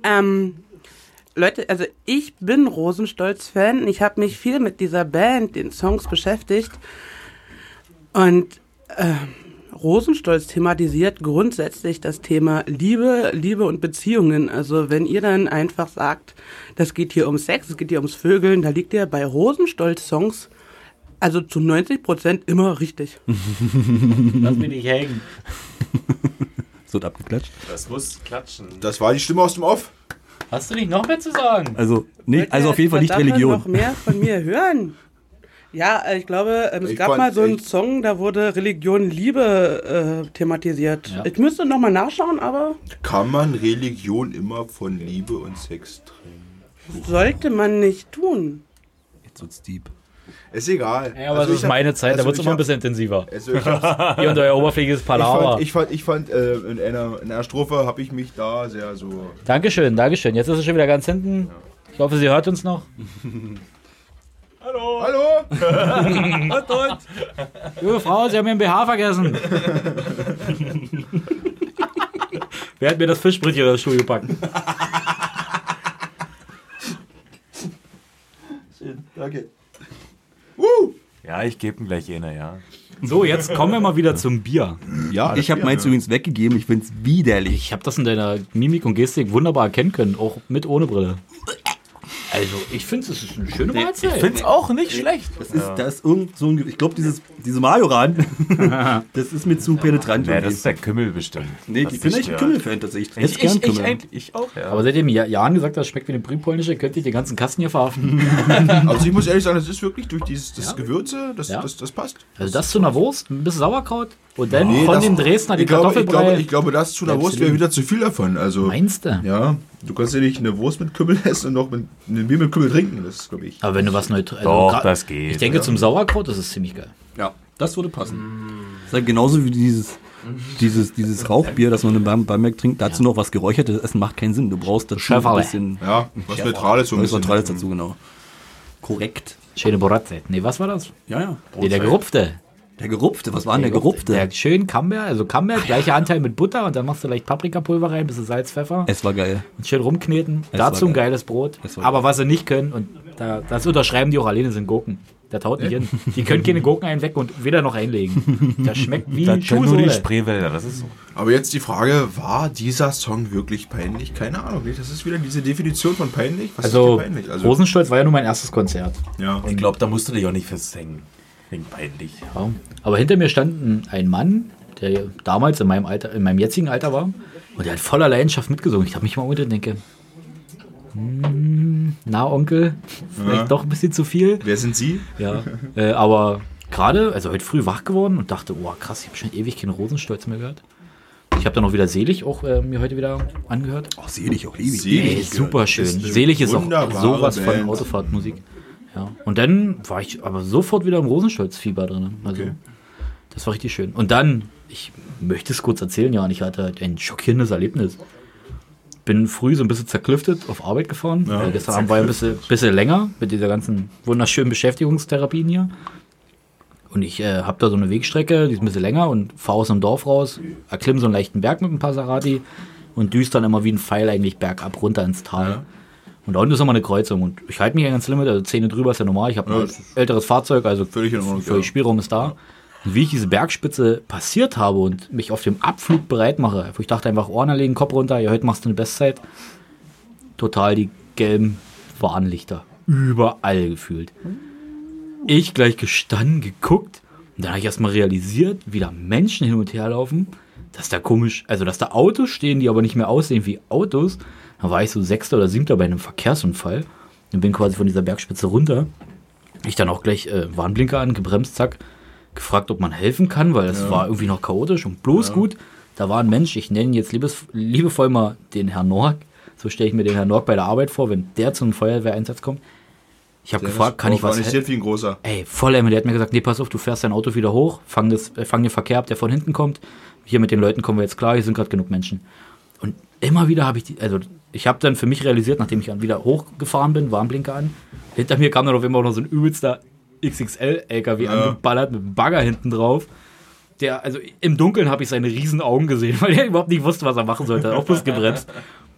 Ähm, Leute, also ich bin Rosenstolz-Fan. Ich habe mich viel mit dieser Band, den Songs beschäftigt. Und äh, Rosenstolz thematisiert grundsätzlich das Thema Liebe, Liebe und Beziehungen. Also wenn ihr dann einfach sagt, das geht hier um Sex, es geht hier ums Vögeln, da liegt ihr bei Rosenstolz-Songs also zu 90 Prozent immer richtig. Lass mich nicht hängen. Es wird abgeklatscht. Das muss klatschen. Das war die Stimme aus dem Off. Hast du nicht noch mehr zu sagen? Also, nee, also auf jeden Fall nicht Religion. noch mehr von mir hören? Ja, äh, ich glaube, ähm, es Ich gab fand mal so einen Song, da wurde Religion Liebe äh, thematisiert. Ja. Ich müsste noch mal nachschauen, aber Kann man Religion immer von Liebe und Sex trennen? sollte man nicht tun. Jetzt wird's deep. Ist egal. Ja, aber Also das ich ist meine hab- Zeit, da also wird es ich immer ein bisschen intensiver. Also ich Ihr und euer oberflächliches Ich Palaver. fand, ich fand, ich fand äh, in, einer, in einer Strophe habe ich mich da sehr so. Dankeschön, Dankeschön. Jetzt ist es schon wieder ganz hinten. Ich hoffe, sie hört uns noch. Hallo! Und, und. Junge Frau, Sie haben Ihren BH vergessen. Wer hat mir das Fischbrötchen in das Stuhl gepackt? Danke. Ja, ich gebe ihm gleich eine, ja. So, jetzt kommen wir mal wieder zum Bier. Ja, Ich habe meins übrigens weggegeben. Ich find's widerlich. Ich habe das in deiner Mimik und Gestik wunderbar erkennen können, auch mit ohne Brille. Also, ich finde, es ist eine schöne Mahlzeit. Find's auch nicht schlecht. Das ist, da ist irgend so ein, ich glaube, dieses, diese Majoran, das ist mir zu penetrant. Ja, das ist der Kümmel bestimmt. nee, Das ich bin ist echt ein Kümmelfan tatsächlich. Ich, Ess gern ich, ich, ich auch, ja. Aber seitdem Ja- Jan gesagt hat, das schmeckt wie eine Briefpolnische, könnte ich den ganzen Kasten hier verhaften. Also ich muss ehrlich sagen, das ist wirklich durch dieses das Gewürze, das, Ja. das, das passt. Also das zu einer Wurst, ein bisschen Sauerkraut und dann Nee, von das- dem Dresdner die ich glaube, ich, glaube, ich glaube, das zu einer Wurst wäre wieder zu viel davon. Also, Meinst du? ja, du kannst ja nicht eine Wurst mit Kümmel essen und noch mit einem Bier mit Kümmel trinken. Das ist, glaube ich. Aber wenn du was neutral. Doch, das geht, Ich denke, ja. zum Sauerkraut ist es ziemlich geil. Ja, das würde passen. Das ist halt genauso wie dieses, dieses, dieses Rauchbier, das man beim Bamberg trinkt. Dazu noch was Geräuchertes essen macht keinen Sinn. Du brauchst dazu ein Schäferle. bisschen Ja, was Neutrales so ein was bisschen. Neutrales dazu, genau. Korrekt. Schöne Boratze. Nee, was war das? Ja, ja. Nee, der gerupfte. Der gerupfte, was war denn der gerupfte? Der schön Camembert, also Camembert, gleicher Anteil mit Butter und dann machst du leicht Paprikapulver rein, bisschen Salz, Pfeffer es war geil. und schön rumkneten. Es Dazu war ein geil. geiles Brot. Aber was sie nicht können, und da, das unterschreiben die auch alleine, sind Gurken. Der taut nicht hin. Die können keine Gurken einweg und weder noch einlegen. Der schmeckt wie Da können nur die Schuhsohle. Spreewälder, das ist so. Aber jetzt die Frage, war dieser Song wirklich peinlich? Keine Ahnung. nicht. Das ist wieder diese Definition von peinlich. Was Also, ist peinlich? Also, Rosenstolz war ja nur mein erstes Konzert. ja. Ich glaube, da musst du dich auch nicht festhängen. Wegen peinlich. Ja. Aber hinter mir stand ein, Mann, der damals in meinem Alter, in meinem jetzigen Alter war, und der hat voller Leidenschaft mitgesungen. Ich habe mich mal und denke, hm, na Onkel, vielleicht Ja. doch ein bisschen zu viel. Wer sind Sie? Ja. äh, aber gerade, also heute früh wach geworden und dachte, oh krass, ich habe schon ewig keinen Rosenstolz mehr gehört. Ich habe dann auch wieder Selig auch äh, mir heute wieder angehört. Oh, selig, auch liebe ich. Selig. Ey, super schön. Ist Selig ist auch sowas von Band. Autofahrtmusik. Ja. Und dann war ich aber sofort wieder im Rosenstolz-Fieber drin. Also, Okay. das war richtig schön. Und dann, ich möchte es kurz erzählen, ja, und ich hatte halt ein schockierendes Erlebnis. Bin früh so ein bisschen zerklüftet auf Arbeit gefahren. weil gestern Abend war ja ein bisschen, bisschen länger mit dieser ganzen wunderschönen Beschäftigungstherapien hier. Und ich äh, habe da so eine Wegstrecke, die ist ein bisschen länger und fahre aus dem Dorf raus, erklimme so einen leichten Berg mit dem Passerati und düst dann immer wie ein Pfeil eigentlich bergab runter ins Tal. Und da unten ist nochmal eine Kreuzung und ich halte mich ja ganz Limit, also Zähne drüber ist ja normal. Ich habe Ja, ein älteres Fahrzeug, also völlig in Ordnung, völlig. Spielraum ist da. Und wie ich diese Bergspitze passiert habe und mich auf dem Abflug bereit mache, wo ich dachte einfach Ohren legen, Kopf runter, ja, heute machst du eine Bestzeit. Total die gelben Warnlichter. Überall gefühlt. Ich gleich gestanden, geguckt und dann habe ich erstmal realisiert, wie da Menschen hin und her laufen, dass da komisch, also dass da Autos stehen, die aber nicht mehr aussehen wie Autos. Da war ich so Sechster oder Siebter bei einem Verkehrsunfall und bin quasi von dieser Bergspitze runter. Ich dann auch gleich äh, Warnblinker an, gebremst, zack, gefragt, ob man helfen kann, weil es war irgendwie noch chaotisch und bloß gut. Da war ein Mensch, ich nenne ihn jetzt liebes, liebevoll mal den Herrn Nork. So stelle ich mir den Herrn Nork bei der Arbeit vor, wenn der zum Feuerwehreinsatz kommt. Ich habe gefragt, kann ich was helfen? wie ein großer. Ey, voll Emme, der hat mir gesagt, nee, pass auf, du fährst dein Auto wieder hoch, fang, das, äh, fang den Verkehr ab, der von hinten kommt. Hier mit den Leuten kommen wir jetzt klar, hier sind gerade genug Menschen. Und immer wieder habe ich die, also ich habe dann für mich realisiert, nachdem ich dann wieder hochgefahren bin, Warnblinker an, hinter mir kam dann auf immer noch so ein übelster XXL-LKW angeballert mit einem Bagger hinten drauf. Der, also im Dunkeln habe ich seine riesen Augen gesehen, weil er überhaupt nicht wusste, was er machen sollte. Hat auch bloß gebremst.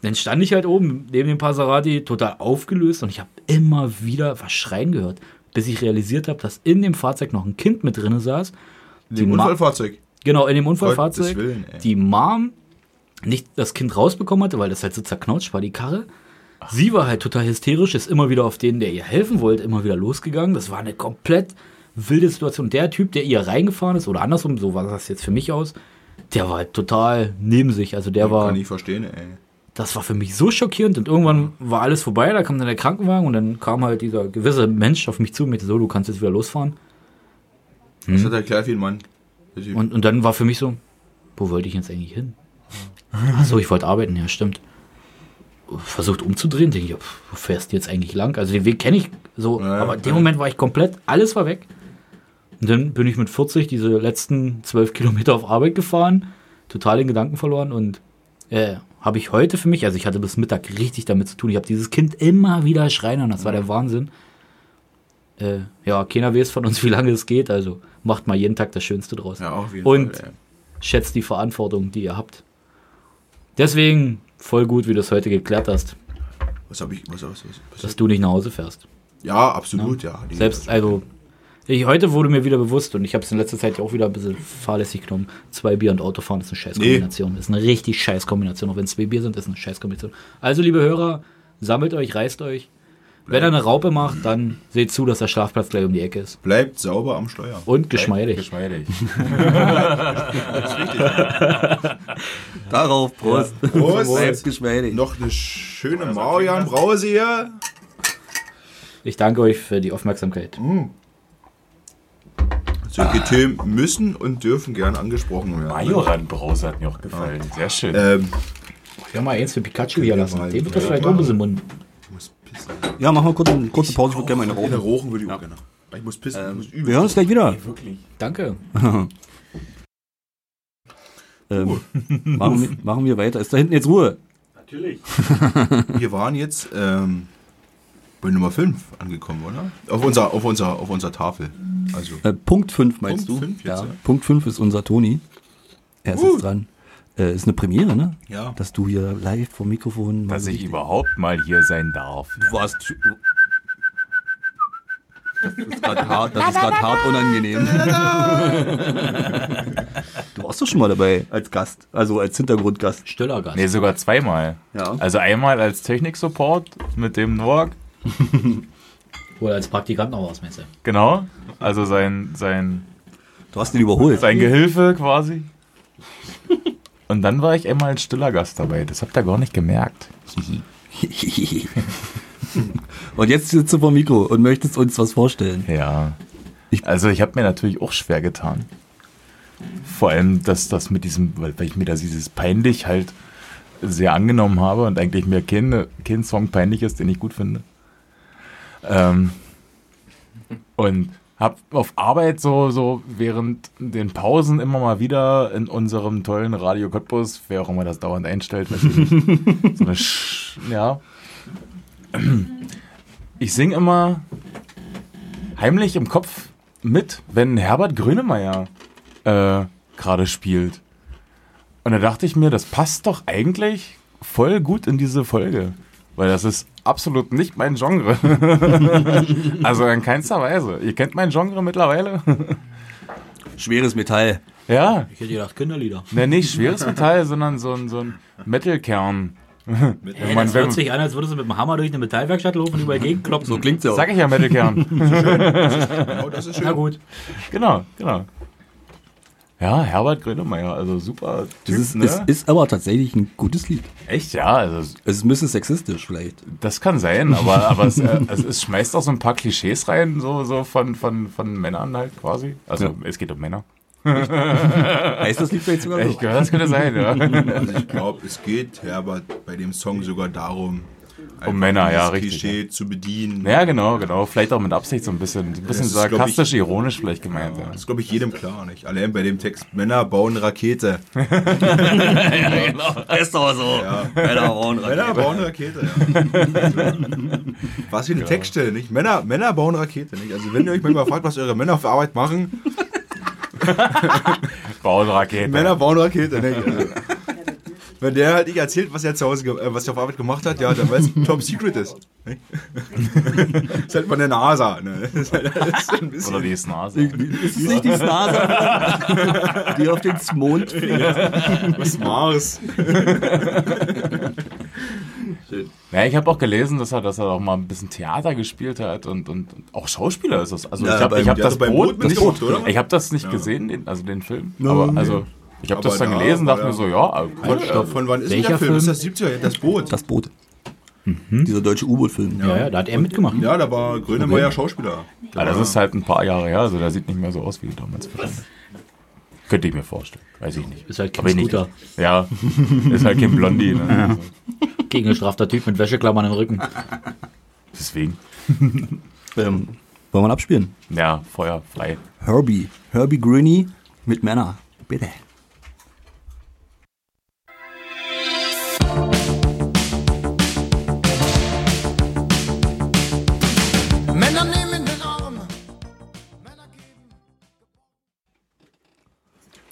Dann stand ich halt oben neben dem Passerati, total aufgelöst und ich habe immer wieder was schreien gehört, bis ich realisiert habe, dass in dem Fahrzeug noch ein Kind mit drin saß. Im Ma- Unfallfahrzeug. Genau, in dem Unfallfahrzeug. Willen, die Mom nicht das Kind rausbekommen hatte, weil das halt so zerknautscht war, die Karre. Sie war halt total hysterisch, ist immer wieder auf den, der ihr helfen wollte, immer wieder losgegangen. Das war eine komplett wilde Situation. Der Typ, der ihr reingefahren ist, oder andersrum, so war das jetzt für mich aus, der war halt total neben sich. Also der war, Kann ich verstehen, ey. das war für mich so schockierend und irgendwann war alles vorbei, da kam dann der Krankenwagen und dann kam halt dieser gewisse Mensch auf mich zu und meinte, so, du kannst jetzt wieder losfahren. Das hat er wie ein Mann. Und, und dann war für mich so, wo wollte ich jetzt eigentlich hin? Achso, ich wollte arbeiten, ja, stimmt. Versucht umzudrehen, denke ich, wo fährst du jetzt eigentlich lang? Also den Weg kenne ich so, Ja, aber in dem. Moment war ich komplett, alles war weg. Und dann bin ich mit 40 diese letzten zwölf Kilometer auf Arbeit gefahren, total den Gedanken verloren und äh, habe ich heute für mich, also ich hatte bis Mittag richtig damit zu tun, ich habe dieses Kind immer wieder schreien und das war der Wahnsinn. äh, ja, keiner weiß von uns, wie lange es geht, also macht mal jeden Tag das Schönste draus. Ja, Und Fall. schätzt die Verantwortung, die ihr habt. Deswegen voll gut, wie du es heute geklärt hast, Was habe ich, was, was, was, was dass du nicht nach Hause fährst. Ja, absolut, ja. Die- Selbst, also, ich, heute wurde mir wieder bewusst und ich habe es in letzter Zeit ja auch wieder ein bisschen fahrlässig genommen. Zwei Bier und Autofahren ist eine scheiß Kombination. Ist eine richtig scheiß Kombination. Auch wenn es zwei Bier sind, ist eine scheiß Kombination. Also, liebe Hörer, sammelt euch, reißt euch. Wenn er eine Raupe macht, dann seht zu, dass der Schlafplatz gleich um die Ecke ist. Bleibt sauber am Steuer. Und geschmeidig. Geschmeidig. Darauf, Prost. Prost. Bleibt geschmeidig. Noch eine schöne Marian Brause hier. Ich danke euch für die Aufmerksamkeit. Solche Themen müssen und dürfen gern angesprochen werden. Majoran-Brause hat mir auch gefallen. Sehr schön. Ähm, Ja, mal eins für Pikachu hier lassen. Dem wird das ja, vielleicht auch machen. ein bisschen Mund. Ja, machen wir kurz eine kurze Pause. Ich würde gerne mal eine Eine rauchen. Würde ich auch gerne. Ich muss pissen. ich muss übel. Wir hören uns gleich wieder. Wirklich. Danke. Ähm, machen, wir, machen wir weiter. Ist da hinten jetzt Ruhe? Natürlich. Wir waren jetzt ähm, bei Nummer 5 angekommen, oder? Auf unserer, auf unserer, auf unserer Tafel. Also, Äh, Punkt 5 meinst Punkt du? fünf jetzt, ja. ja. Punkt 5 ist unser Toni. Er ist jetzt dran. Äh, ist eine Premiere, ne? ja. Dass du hier live vom Mikrofon. mal Dass so ich überhaupt mal hier sein darf. Du warst. Das ist gerade hart, das ist grad hart unangenehm. Du warst doch schon mal dabei als Gast, also als Hintergrundgast. Stiller Gast. Nee, sogar zweimal. Ja. Also einmal als Technik-Support mit dem Noak. Oder als Praktikant noch was, meinst du? Genau. Also sein, sein, Du hast ihn überholt. sein Gehilfe quasi. Und dann war ich einmal als stiller Gast dabei. Das habt ihr gar nicht gemerkt. Und jetzt sitzt du vor dem Mikro und möchtest uns was vorstellen. Ja. Also ich habe mir natürlich auch schwer getan. Vor allem, dass das mit diesem, weil, weil ich mir das dieses peinlich halt sehr angenommen habe und eigentlich mir kein, kein Song peinlich ist, den ich gut finde. Ähm, und hab auf Arbeit so, so während den Pausen immer mal wieder in unserem tollen Radio Cottbus, wer auch immer das dauernd einstellt, so eine Sch ja. Ich sing immer heimlich im Kopf mit, wenn Herbert Grönemeyer äh, gerade spielt. Und da dachte ich mir, das passt doch eigentlich voll gut in diese Folge. Weil das ist absolut nicht mein Genre. also in keinster Weise. Ihr kennt mein Genre mittlerweile? Schweres Metall. ja. Ich hätte gedacht, Kinderlieder. Ne, nicht schweres Metall, sondern so ein, so ein Metal-Kern. Ey, man- das hört sich an, als würdest du mit dem Hammer durch eine Metallwerkstatt laufen und überall gegenklopfen. So klingt's ja auch. Sag ich ja Metal-Kern. Genau, das ist schön. Na gut. genau, genau. Ja, Herbert Grönemeyer, also super Typ, Das ist, ne? es ist aber tatsächlich ein gutes Lied. Echt, ja, also Es ist ein bisschen sexistisch vielleicht. Das kann sein, aber, aber es, äh, es, es schmeißt auch so ein paar Klischees rein, so, so von, von, von Männern halt quasi. Also Ja. es geht um Männer. Heißt das Lied vielleicht sogar so? Ich gehört, das könnte sein, ja. Also ich glaube, es geht Herbert bei dem Song sogar darum, einfach Männer, ja, richtig, Klischee zu bedienen. Ja, genau, genau. Vielleicht auch mit Absicht so ein bisschen, ein bisschen ist, sarkastisch, ironisch vielleicht gemeint. Ja. Das ist, glaube ich, jedem klar, nicht? Allein bei dem Text, Männer bauen Rakete. Ist doch so. Ja. Männer bauen Männer bauen Rakete, ja. Was für eine Textstelle, nicht? Männer, Männer bauen Rakete, nicht? Also wenn ihr euch manchmal fragt, was eure Männer für Arbeit machen, Bauen Rakete. Männer bauen Rakete, nicht? Also, wenn der halt nicht erzählt, was er zu Hause, äh, was er auf Arbeit gemacht hat, ja, dann weil es Top Secret ist. das ist halt von der NASA, ne? Das ist halt bisschen Oder die ist Nase. Ist es nicht die Snase, die auf den Mond fliegt? was Mars. Ja, ich habe auch gelesen, dass er, dass er auch mal ein bisschen Theater gespielt hat und, und, und auch Schauspieler ist das. Also Ja, ich habe hab das hat beim Boot, Boot nicht, mitgemacht, oder? ich habe das nicht Ja. gesehen, den, also den Film. No, aber nee. Also ich habe das dann da gelesen, dachte mir so, ja, Von, cool, äh, von wann ist denn Welcher der Film? Film? Ist das 70er? Das Boot. Das Boot. Dieser deutsche U-Boot-Film. Ja, ja, da hat er mitgemacht. Ja, da war Grönemeyer Schauspieler. Ja, das ist halt ein paar Jahre her, also der sieht nicht mehr so aus wie damals. Könnte ich mir vorstellen, weiß ich nicht. Ist halt kein nicht. Scooter. Ja, ist halt kein Blondie. Ne? Also, Gegengestrafter Typ mit Wäscheklammern im Rücken. deswegen, Ähm, wollen wir abspielen? ja, Feuer frei. Herbie. Herbie Greeny mit Männer. Bitte.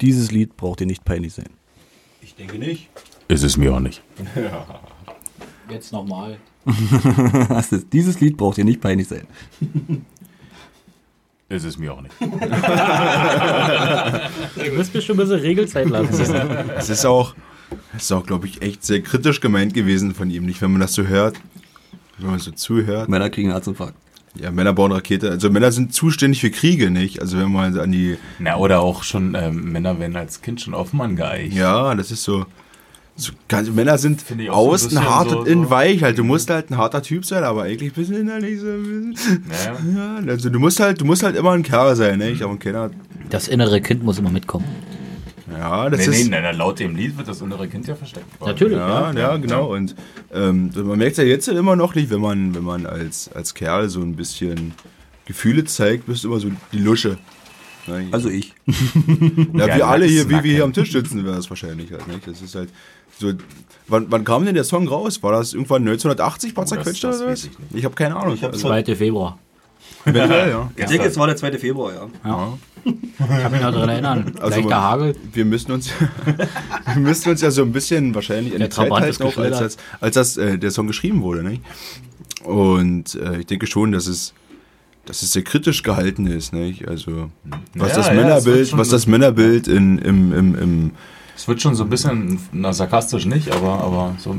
Dieses Lied braucht dir nicht peinlich sein. Ich denke nicht. Ist es mir auch nicht. Jetzt nochmal. Dieses Lied braucht dir nicht peinlich sein. Ist es mir auch nicht. Du wirst mir schon ein bisschen Regelzeit lassen. Es ist auch, es ist auch, glaube ich, echt sehr kritisch gemeint gewesen von ihm. Nicht, wenn man das so hört, wenn man so zuhört. Männer kriegen einen Herzinfarkt. Ja, Männer bauen Rakete. Also Männer sind zuständig für Kriege, nicht? Also wenn man an die, Na, oder auch schon ähm, Männer werden als Kind schon auf Mann geeicht. ja, das ist so. so ganz, Männer sind Finde ich auch so ein außen bisschen hart so- und innen so- weich. Halt, du musst halt ein harter Typ sein, aber eigentlich bist du innerlich so ein bisschen. Ja. Ja, also du musst halt, du musst halt immer ein Kerl sein, nicht? Aber ein Keller. Das innere Kind muss immer mitkommen. Ja, das Nee, ist. nee, nee, laut dem Lied wird das innere Kind ja versteckt. Natürlich. Ja, ja, genau. Und ähm, man merkt ja jetzt immer noch nicht, wenn man, wenn man als, als Kerl so ein bisschen Gefühle zeigt, bist du immer so die Lusche. Ne? Also ich. ja, Ja, wir alle hier, wie wir hier am Tisch sitzen, wäre das wahrscheinlich halt. Nicht? Das ist halt so. Wann, wann kam denn der Song raus? War das irgendwann 1980, paar Oh, das- zerquetscht oder was? ich. Ich habe keine Ahnung. also, 2. Februar. eventuell, ja. Ich denke, es war der 2. Februar, ja. Ich kann mich noch daran erinnern. Also Leichter Hagel. wir müssen uns, wir müssen uns ja so ein bisschen wahrscheinlich an Der die Zeit halten, auch als, das, als das, äh, der Song geschrieben wurde. Nicht? Und äh, ich denke schon, dass es, dass es sehr kritisch gehalten ist. Nicht? Also was Ja, das ja, Männerbild, schon was das Männerbild in, im, im, im Es wird schon so ein bisschen, na, sarkastisch nicht, aber, aber so.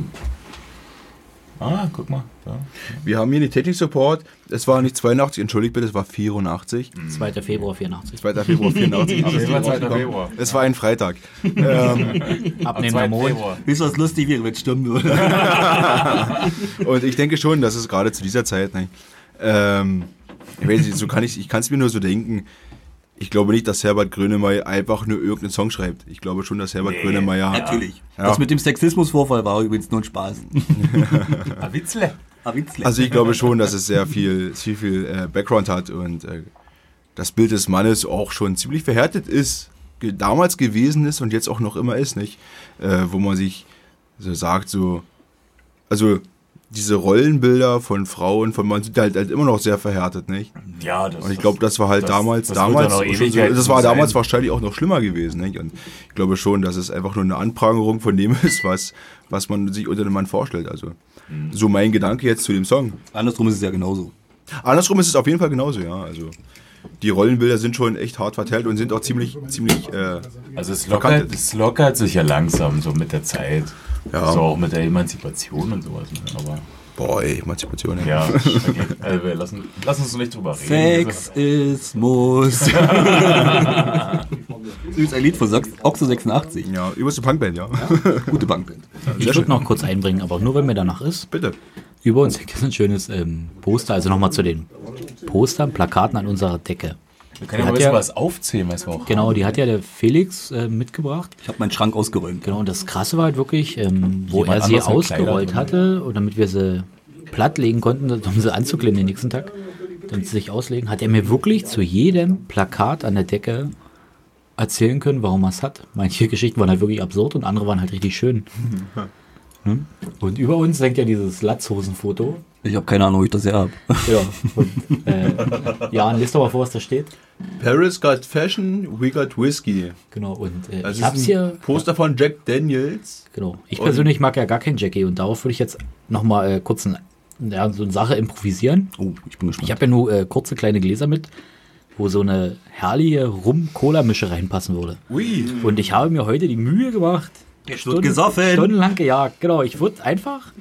Ah, guck mal. Ja. wir haben hier die Technik Support. Es war nicht 82, entschuldigt bitte, es war 84. 2. Februar 84. 2. Februar 84. Aber es war 2. rausgekommen. Februar. Es war ein Freitag. ähm, Abnehmender Mond. Ihr, was lustig wäre, wenn es stimmen würde? Und ich denke schon, dass es gerade zu dieser Zeit, ne, ähm, ich weiß nicht, so kann ich, ich kann es mir nur so denken. Ich glaube nicht, dass Herbert Grönemeyer einfach nur irgendeinen Song schreibt. Ich glaube schon, dass Herbert Grönemeyer. Natürlich. Ja. Das mit dem Sexismusvorfall war übrigens nur ein Spaß. Ah, Witzle. Ah, witzig. Also ich glaube schon, dass es sehr viel, viel, viel äh, Background hat und äh, das Bild des Mannes auch schon ziemlich verhärtet ist, ge damals gewesen ist und jetzt auch noch immer ist, nicht? Äh, wo man sich so sagt, so, also diese Rollenbilder von Frauen, von Mann sind halt, halt immer noch sehr verhärtet, nicht? Ja, das Und ich glaube, das war halt das- damals, das damals, ja das war damals sein. wahrscheinlich auch noch schlimmer gewesen, nicht? Und ich glaube schon, dass es einfach nur eine Anprangerung von dem ist, was, was man sich unter dem Mann vorstellt. Also, Mhm. so mein Gedanke jetzt zu dem Song. Andersrum ist es ja genauso. Andersrum ist es auf jeden Fall genauso, ja. Also, die Rollenbilder sind schon echt hart verteilt und sind auch ziemlich, ziemlich, äh, Also es lockert, es lockert sich ja langsam so mit der Zeit. Ja. So auch mit der Emanzipation und sowas. Ne? Aber boah, ey, Emanzipation, ey. ja, okay. also wir lassen, lassen uns nicht drüber reden. Sexismus. Übrigens ein Lied von Oxo 86. Ja, übelste Punkband, ja. Gute Bankband. Ich würde noch kurz einbringen, aber nur wenn mir danach ist. Bitte. Über uns hängt ein schönes ähm, Poster, also nochmal zu den Postern, Plakaten an unserer Decke. Wir können ja Hat mal ja- was aufzählen, was wir auch Genau, die hat ja der Felix äh, mitgebracht. Ich habe meinen Schrank ausgeräumt. Genau, und das Krasse war halt wirklich, ähm, wo Jemand er sie ausgerollt hatte, und damit wir sie platt legen konnten, um sie anzuklemmen den nächsten Tag, damit sie sich auslegen, hat er mir wirklich zu jedem Plakat an der Decke erzählen können, warum er es hat. Manche Geschichten waren halt wirklich absurd und andere waren halt richtig schön. Hm? Und über uns hängt ja dieses Latzhosenfoto. Ich habe keine Ahnung, wo ich das her habe. Ja, und, äh, Jan, lest doch mal vor, was da steht. Paris got fashion, we got whiskey. Genau, und äh, Das ich ist hab's ein hier. Poster von Jack Daniels. Genau. Ich persönlich mag ja gar keinen Jackie und darauf würde ich jetzt nochmal äh, kurz ein, ja, so eine Sache improvisieren. Oh, ich bin gespannt. Ich habe ja nur äh, kurze kleine Gläser mit, wo so eine herrliche Rum-Cola-Mische reinpassen würde. Ui. Und ich habe mir heute die Mühe gemacht. wird gesoffen. Stundenlang gejagt. Genau, ich würde einfach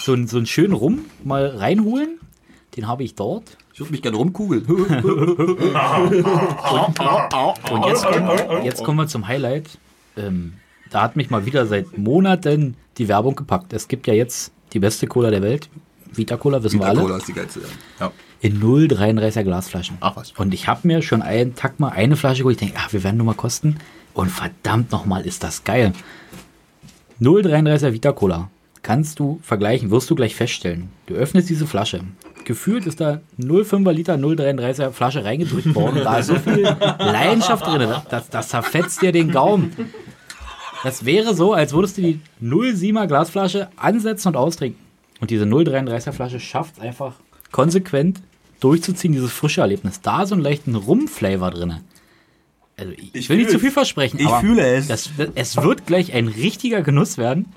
so, so einen schönen Rum mal reinholen. Den habe ich dort. Ich würde mich gerne rumkugeln. Und jetzt kommen, jetzt kommen wir zum Highlight. Ähm, da hat mich mal wieder seit Monaten die Werbung gepackt. Es gibt ja jetzt die beste Cola der Welt. Vita Cola, wissen wir alle. Cola ist die geilste. Ja. In 0,33er Glasflaschen. Ach was. Und ich habe mir schon einen Tag mal eine Flasche geholt. Ich denke, ach, wir werden nur mal kosten. Und verdammt nochmal, ist das geil. 0,33er Vita Cola. Kannst du vergleichen, wirst du gleich feststellen. Du öffnest diese Flasche. Gefühlt ist da 0,5er Liter 0,33er Flasche reingedrückt worden. Da ist so viel Leidenschaft drin. Das, das zerfetzt dir den Gaumen. Das wäre so, als würdest du die 0,7er Glasflasche ansetzen und austrinken. Und diese 0,33er Flasche schafft es einfach konsequent durchzuziehen, dieses frische Erlebnis. Da so einen leichten Rum-Flavor drin. also ich, Ich will nicht zu viel versprechen, Ich aber fühle es. Das, es wird gleich ein richtiger Genuss werden.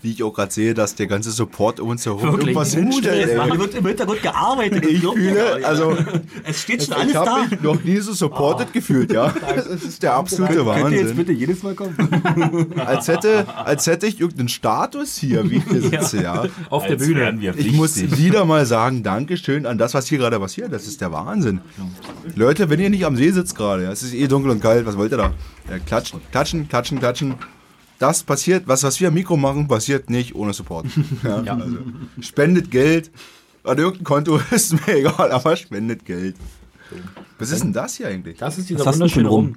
Wie ich auch gerade sehe, dass der ganze Support um uns herum Wirklich irgendwas gut, hinstellt. Es wird im Hintergrund gearbeitet. Ich fühle, also es steht schon alles ich da. habe mich noch nie so supported gefühlt, ja. Das ist der absolute Könnt ihr jetzt Wahnsinn. bitte jedes Mal kommen? Als hätte, als hätte ich irgendeinen Status hier, wie ich hier sitze, ja. Auf der Als Bühne. wären wir Ich muss wieder mal sagen, Dankeschön an das, was hier gerade passiert. Das ist der Wahnsinn. Leute, wenn ihr nicht am See sitzt gerade, ja, es ist eh dunkel und kalt, was wollt ihr da? Ja, klatschen, klatschen, klatschen, klatschen. Das passiert, was, was wir am Mikro machen, passiert nicht ohne Support. Ja, Also, spendet Geld. An irgendein Konto ist mir egal, aber spendet Geld. Was ist denn das hier eigentlich? Das ist dieser Was wunderschöne Rum.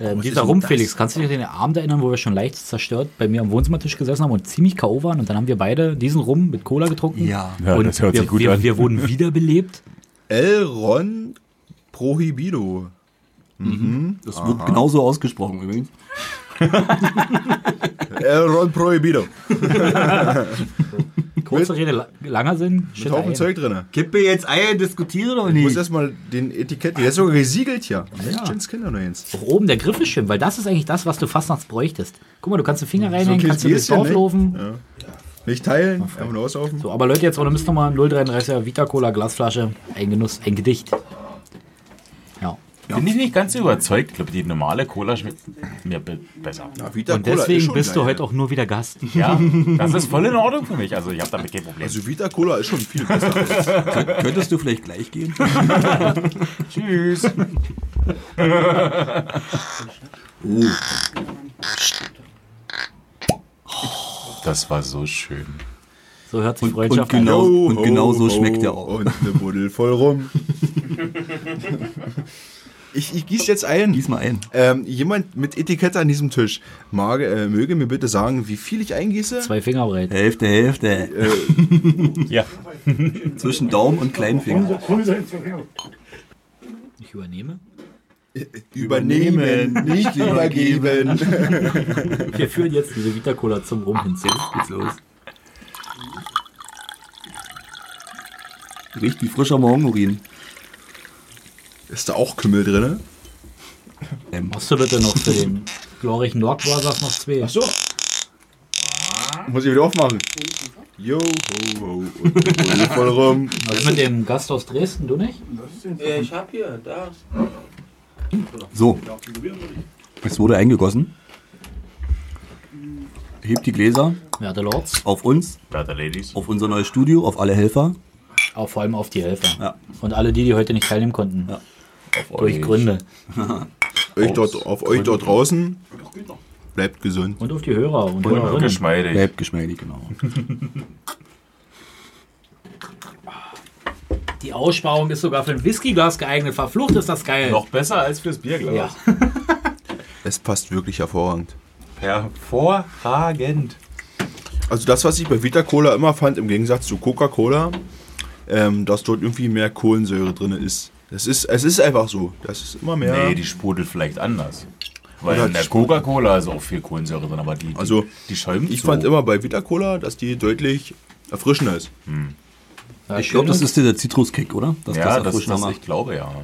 Ähm, ist dieser Rum, das? Felix, kannst du dich an den Abend erinnern, wo wir schon leicht zerstört bei mir am Wohnzimmertisch gesessen haben und ziemlich K.O. waren und dann haben wir beide diesen Rum mit Cola getrunken? Ja. Ja, und das hört wir, sich gut wir, an. Wir wurden wiederbelebt. Elron Prohibido. Das wird genauso ausgesprochen übrigens. Elron Prohibido. Kurze Rede, la- langer Sinn. Mit Haufen ein. Zeug drin. Kippe jetzt Eier, diskutiere doch Ich muss nicht. erstmal den Etikett, der ist sogar gesiegelt hier. Ja. Jens Kinder noch eins. Auch oben der Griff ist schön, weil das ist eigentlich das, was du fast nachts bräuchtest. Guck mal, du kannst den Finger reinhängen, ein kannst du bis Gläschen, Dorf ne? laufen. Nicht teilen, einfach nur auslaufen. So, aber Leute, jetzt ohne Mist nochmal 0,33er Vita Cola Glasflasche. Ein Genuss, ein Gedicht. Ja. Bin ich nicht ganz überzeugt. Ich glaube, die normale Cola schmeckt mir be besser. Ja, Vita Und Cola deswegen bist du geil. heute auch nur wieder Gast. Ja, das ist voll in Ordnung für mich. Also ich habe damit kein Problem. Also Vita Cola ist schon viel besser. Könnt- Könntest du vielleicht gleich gehen? Tschüss. Das war so schön. So hört sich Und, und, Freundschaft an. genau, Yo, und genau so ho, schmeckt er auch. Und eine Buddel voll rum. ich ich gieße jetzt ein. Gieß mal ein. Ähm, jemand mit Etikette an diesem Tisch mag, äh, möge mir bitte sagen, wie viel ich eingieße. Zwei Finger breit. Hälfte, Hälfte. Ja. Zwischen Daumen und Kleinfinger. Ich übernehme. Übernehmen, nicht übergeben. Wir führen jetzt diese Vita Cola zum Rum hinzu. Geht's los. Riecht wie frischer Morgenurin. Ist da auch Kümmel drin? Ähm, Machst du bitte noch für den glorreichen Nordbrothers noch zwei? so. Muss ich wieder aufmachen. Yo, ho, ho. Buddel voll rum. Was ist mit dem Gast aus Dresden, du nicht? Ja, ich hab hier, da. so. Es wurde eingegossen. Hebt die Gläser Werte Lords. auf uns, Better Ladies. auf unser neues Studio, auf alle Helfer. Auch vor allem auf die Helfer. Ja. Und alle die, die heute nicht teilnehmen konnten. Ja. Durch Gründe. Euch dort, auf euch dort draußen. Bleibt gesund. Und auf die Hörer und Und Hörerinnen. geschmeidig. Bleibt geschmeidig, genau. Die Aussparung ist sogar für ein Whiskyglas geeignet. Verflucht ist das geil. Noch besser als fürs Bierglas. Ja. Es passt wirklich hervorragend. Hervorragend. Also das, was ich bei Vita Cola immer fand, im Gegensatz zu Coca-Cola, ähm, dass dort irgendwie mehr Kohlensäure drin ist. Das ist, es ist einfach so. Das ist immer mehr. Nee, die sprudelt vielleicht anders. Weil Oder in der Coca-Cola ist auch viel Kohlensäure drin, aber die, die, Also, die schäumt ich so. fand immer bei Vita Cola, dass die deutlich erfrischender ist. Ja, Ich glaube, das ist der Zitruskick, oder? Dass ja, das, das, macht. ich glaube ja.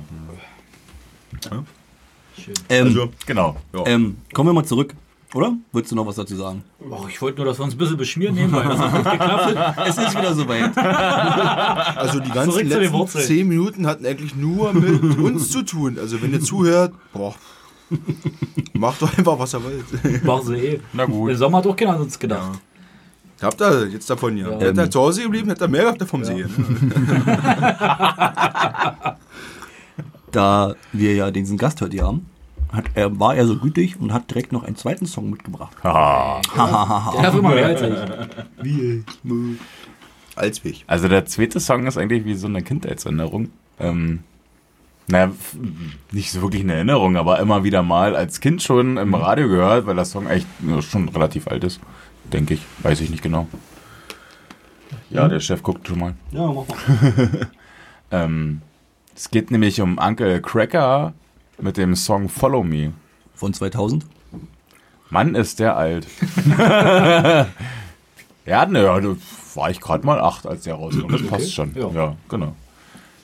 ähm, Also, Genau. ja. ähm, kommen wir mal zurück, oder? Würdest du noch was dazu sagen? Oh, ich wollte nur, dass wir uns ein bisschen beschmieren nehmen, weil das hat gut geklappt. Es ist wieder soweit. also die ganzen Zurück letzten zehn Minuten hatten eigentlich nur mit uns zu tun. Also wenn ihr zuhört, boah, macht doch einfach, was ihr wollt. Machen sie eh. Na gut. Im Sommer hat auch keiner an uns gedacht. Habt ihr jetzt davon ja. Ja. Hättet ihr zu Hause geblieben, hättet ihr mehr gehabt davon sehen. Da wir ja diesen Gast heute hier haben, hat er, war er so gütig und hat direkt noch einen zweiten Song mitgebracht. Haha. Der darf immer mehr als ich. Als ich. Also der zweite Song ist eigentlich wie so eine Kindheitserinnerung. Ähm, naja, nicht so wirklich eine Erinnerung, aber immer wieder mal als Kind schon im Radio gehört, weil der Song echt schon relativ alt ist. Denke ich. Weiß ich nicht genau. Ja, der Chef guckt schon mal. Ja, mach mal. Ähm, es geht nämlich um Uncle Cracker mit dem Song Follow Me. Von 2000. Mann, ist der alt. ja, ne, da war ich gerade mal acht, als der rauskam. Das passt schon. Ja. Ja, genau.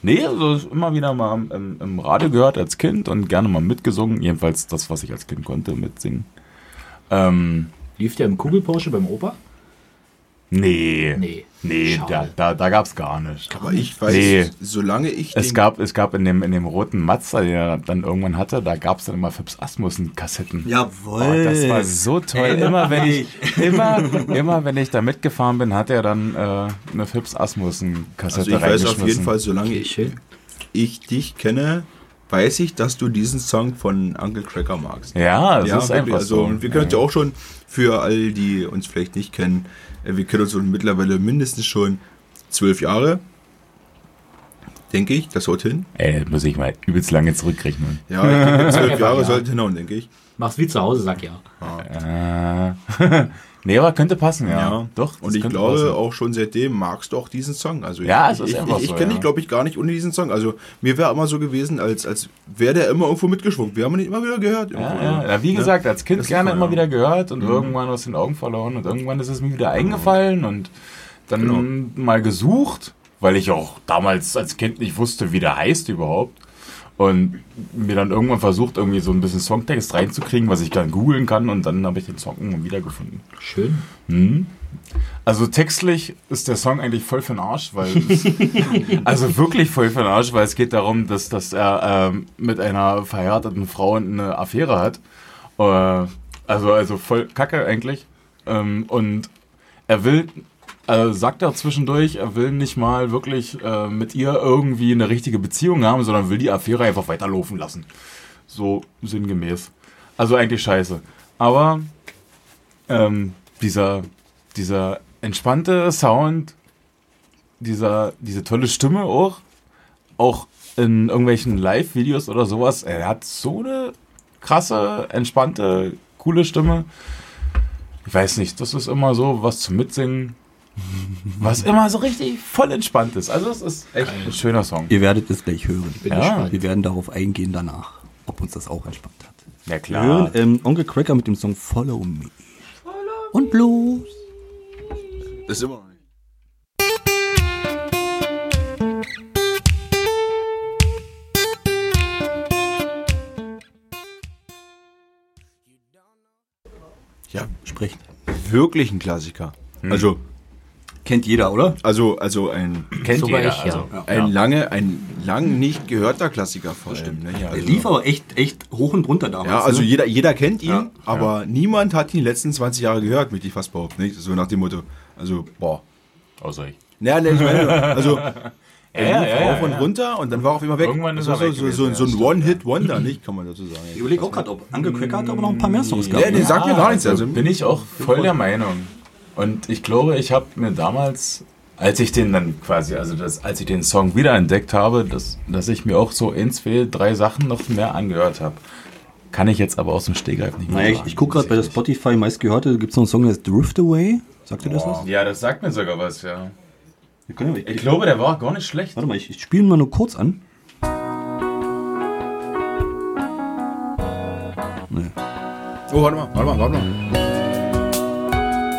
Nee, also immer wieder mal im, im Radio gehört als Kind und gerne mal mitgesungen. Jedenfalls das, was ich als Kind konnte, mitsingen. Ähm, Lief der im Kugelporsche beim Opa? Nee. Nee. Nee, Schade. da, da, da gab's gar nicht. Aber ich weiß, Nee. solange ich Es gab, es gab in dem, in dem roten Mazda, den er dann irgendwann hatte, da gab es dann immer Fips Asmussen-Kassetten. Jawohl. Oh, das war so toll. Erinnert Immer wenn ich, immer, immer wenn ich da mitgefahren bin, hat er dann äh, eine Fips Asmussen-Kassette also ich weiß auf jeden Fall, solange ich, ich dich kenne, weiß ich, dass du diesen Song von Uncle Cracker magst. Ja, das ja, ist wirklich. einfach also, so. Und wir können uns ja auch schon, für all die uns vielleicht nicht kennen, wir kennen uns schon mittlerweile mindestens schon zwölf Jahre. Denke ich, das haut hin. Ey, muss ich mal übelst lange zurückrechnen. Ja, ich denke, zwölf Jahre Ja. sollte hinhauen, denke ich. Mach's wie zu Hause, sag ja. Äh, nee, aber könnte passen, ja. Ja. Doch. Und ich glaube, passen. auch schon seitdem magst du auch diesen Song. Also Ja, ich, es ist ich, einfach ich, ich so, kenne ja. dich, glaube ich, gar nicht ohne diesen Song. Also mir wäre immer so gewesen, als, als wäre der immer irgendwo mitgeschwungen. Wir haben ihn immer wieder gehört. Ja, ja. ja, wie gesagt, als Kind Das gerne immer wieder gehört und irgendwann aus den Augen verloren und irgendwann ist es mir wieder eingefallen und dann Genau. mal gesucht, weil ich auch damals als Kind nicht wusste, wie der heißt überhaupt. Und mir dann irgendwann versucht, irgendwie so ein bisschen Songtext reinzukriegen, was ich dann googeln kann und dann habe ich den Song irgendwann wiedergefunden. Schön. Mhm. Also textlich ist der Song eigentlich voll für den Arsch, weil es, also wirklich voll für den Arsch, weil es geht darum, dass, dass er ähm, mit einer verheirateten Frau eine Affäre hat. Äh, also, also voll Kacke eigentlich. Ähm, und er will, äh, sagt er zwischendurch, er will nicht mal wirklich äh, mit ihr irgendwie eine richtige Beziehung haben, sondern will die Affäre einfach weiterlaufen lassen. So sinngemäß. Also eigentlich scheiße. Aber ähm, dieser, dieser entspannte Sound, dieser, diese tolle Stimme auch, auch in irgendwelchen Live-Videos oder sowas, er hat so eine krasse, entspannte, coole Stimme. Ich weiß nicht, das ist immer so was zum Mitsingen, was immer so richtig voll entspannt ist. Also es ist echt ein schöner Song. Ihr werdet es gleich hören. Bin Ja. gespannt. Wir werden darauf eingehen danach, ob uns das auch entspannt hat. Ja Wir klar. hören ähm, Onkel Cracker mit dem Song Follow Me. Und los. Das ist immer noch nicht. Ja, Sprecht. wirklich ein Klassiker. Also, Kennt jeder, oder? also, also ein, Kennt Sogar jeder. ich, ja. also. ein lange, ein lang nicht gehörter Klassiker vor allem. Ne? Der Also, lief aber echt, echt hoch und runter damals. ja, also ne? jeder, jeder kennt ihn, Ja. aber niemand hat ihn die letzten 20 Jahre gehört, möchte ich fast behaupten. Nicht? So nach dem Motto, also, boah. Außer ich. Naja, ne, ich meine, also, er Ja, lief ja, ja, rauf und ja. runter und dann war er auf immer weg. Irgendwann ist das er war so, weg so, so, gewesen, so ein ja, One-Hit-Wonder, nicht? Kann man dazu sagen. Ich überlege auch gerade, ob Onkel Cracker hat aber noch ein paar mehr Songs gehabt. Nee, nee, ne? sagt mir gar nichts. Also, bin ich auch voll der Meinung. Und ich glaube, ich habe mir damals, als ich den dann quasi, also das, als ich den Song wiederentdeckt habe, dass, dass ich mir auch so in zwei, drei Sachen noch mehr angehört habe. Kann ich jetzt aber aus dem Stegreif nicht mehr Naja, ich, sagen. ich gucke gerade bei der Spotify meistgehörte, gibt es noch einen Song, der heißt Drift Away. Sagt ihr das was? Ja, das sagt mir sogar was, ja. Können ja, Ich glaube, der war gar nicht schlecht. Warte mal, ich, ich spiele ihn mal nur kurz an. oh, warte mal, warte mal, warte mal.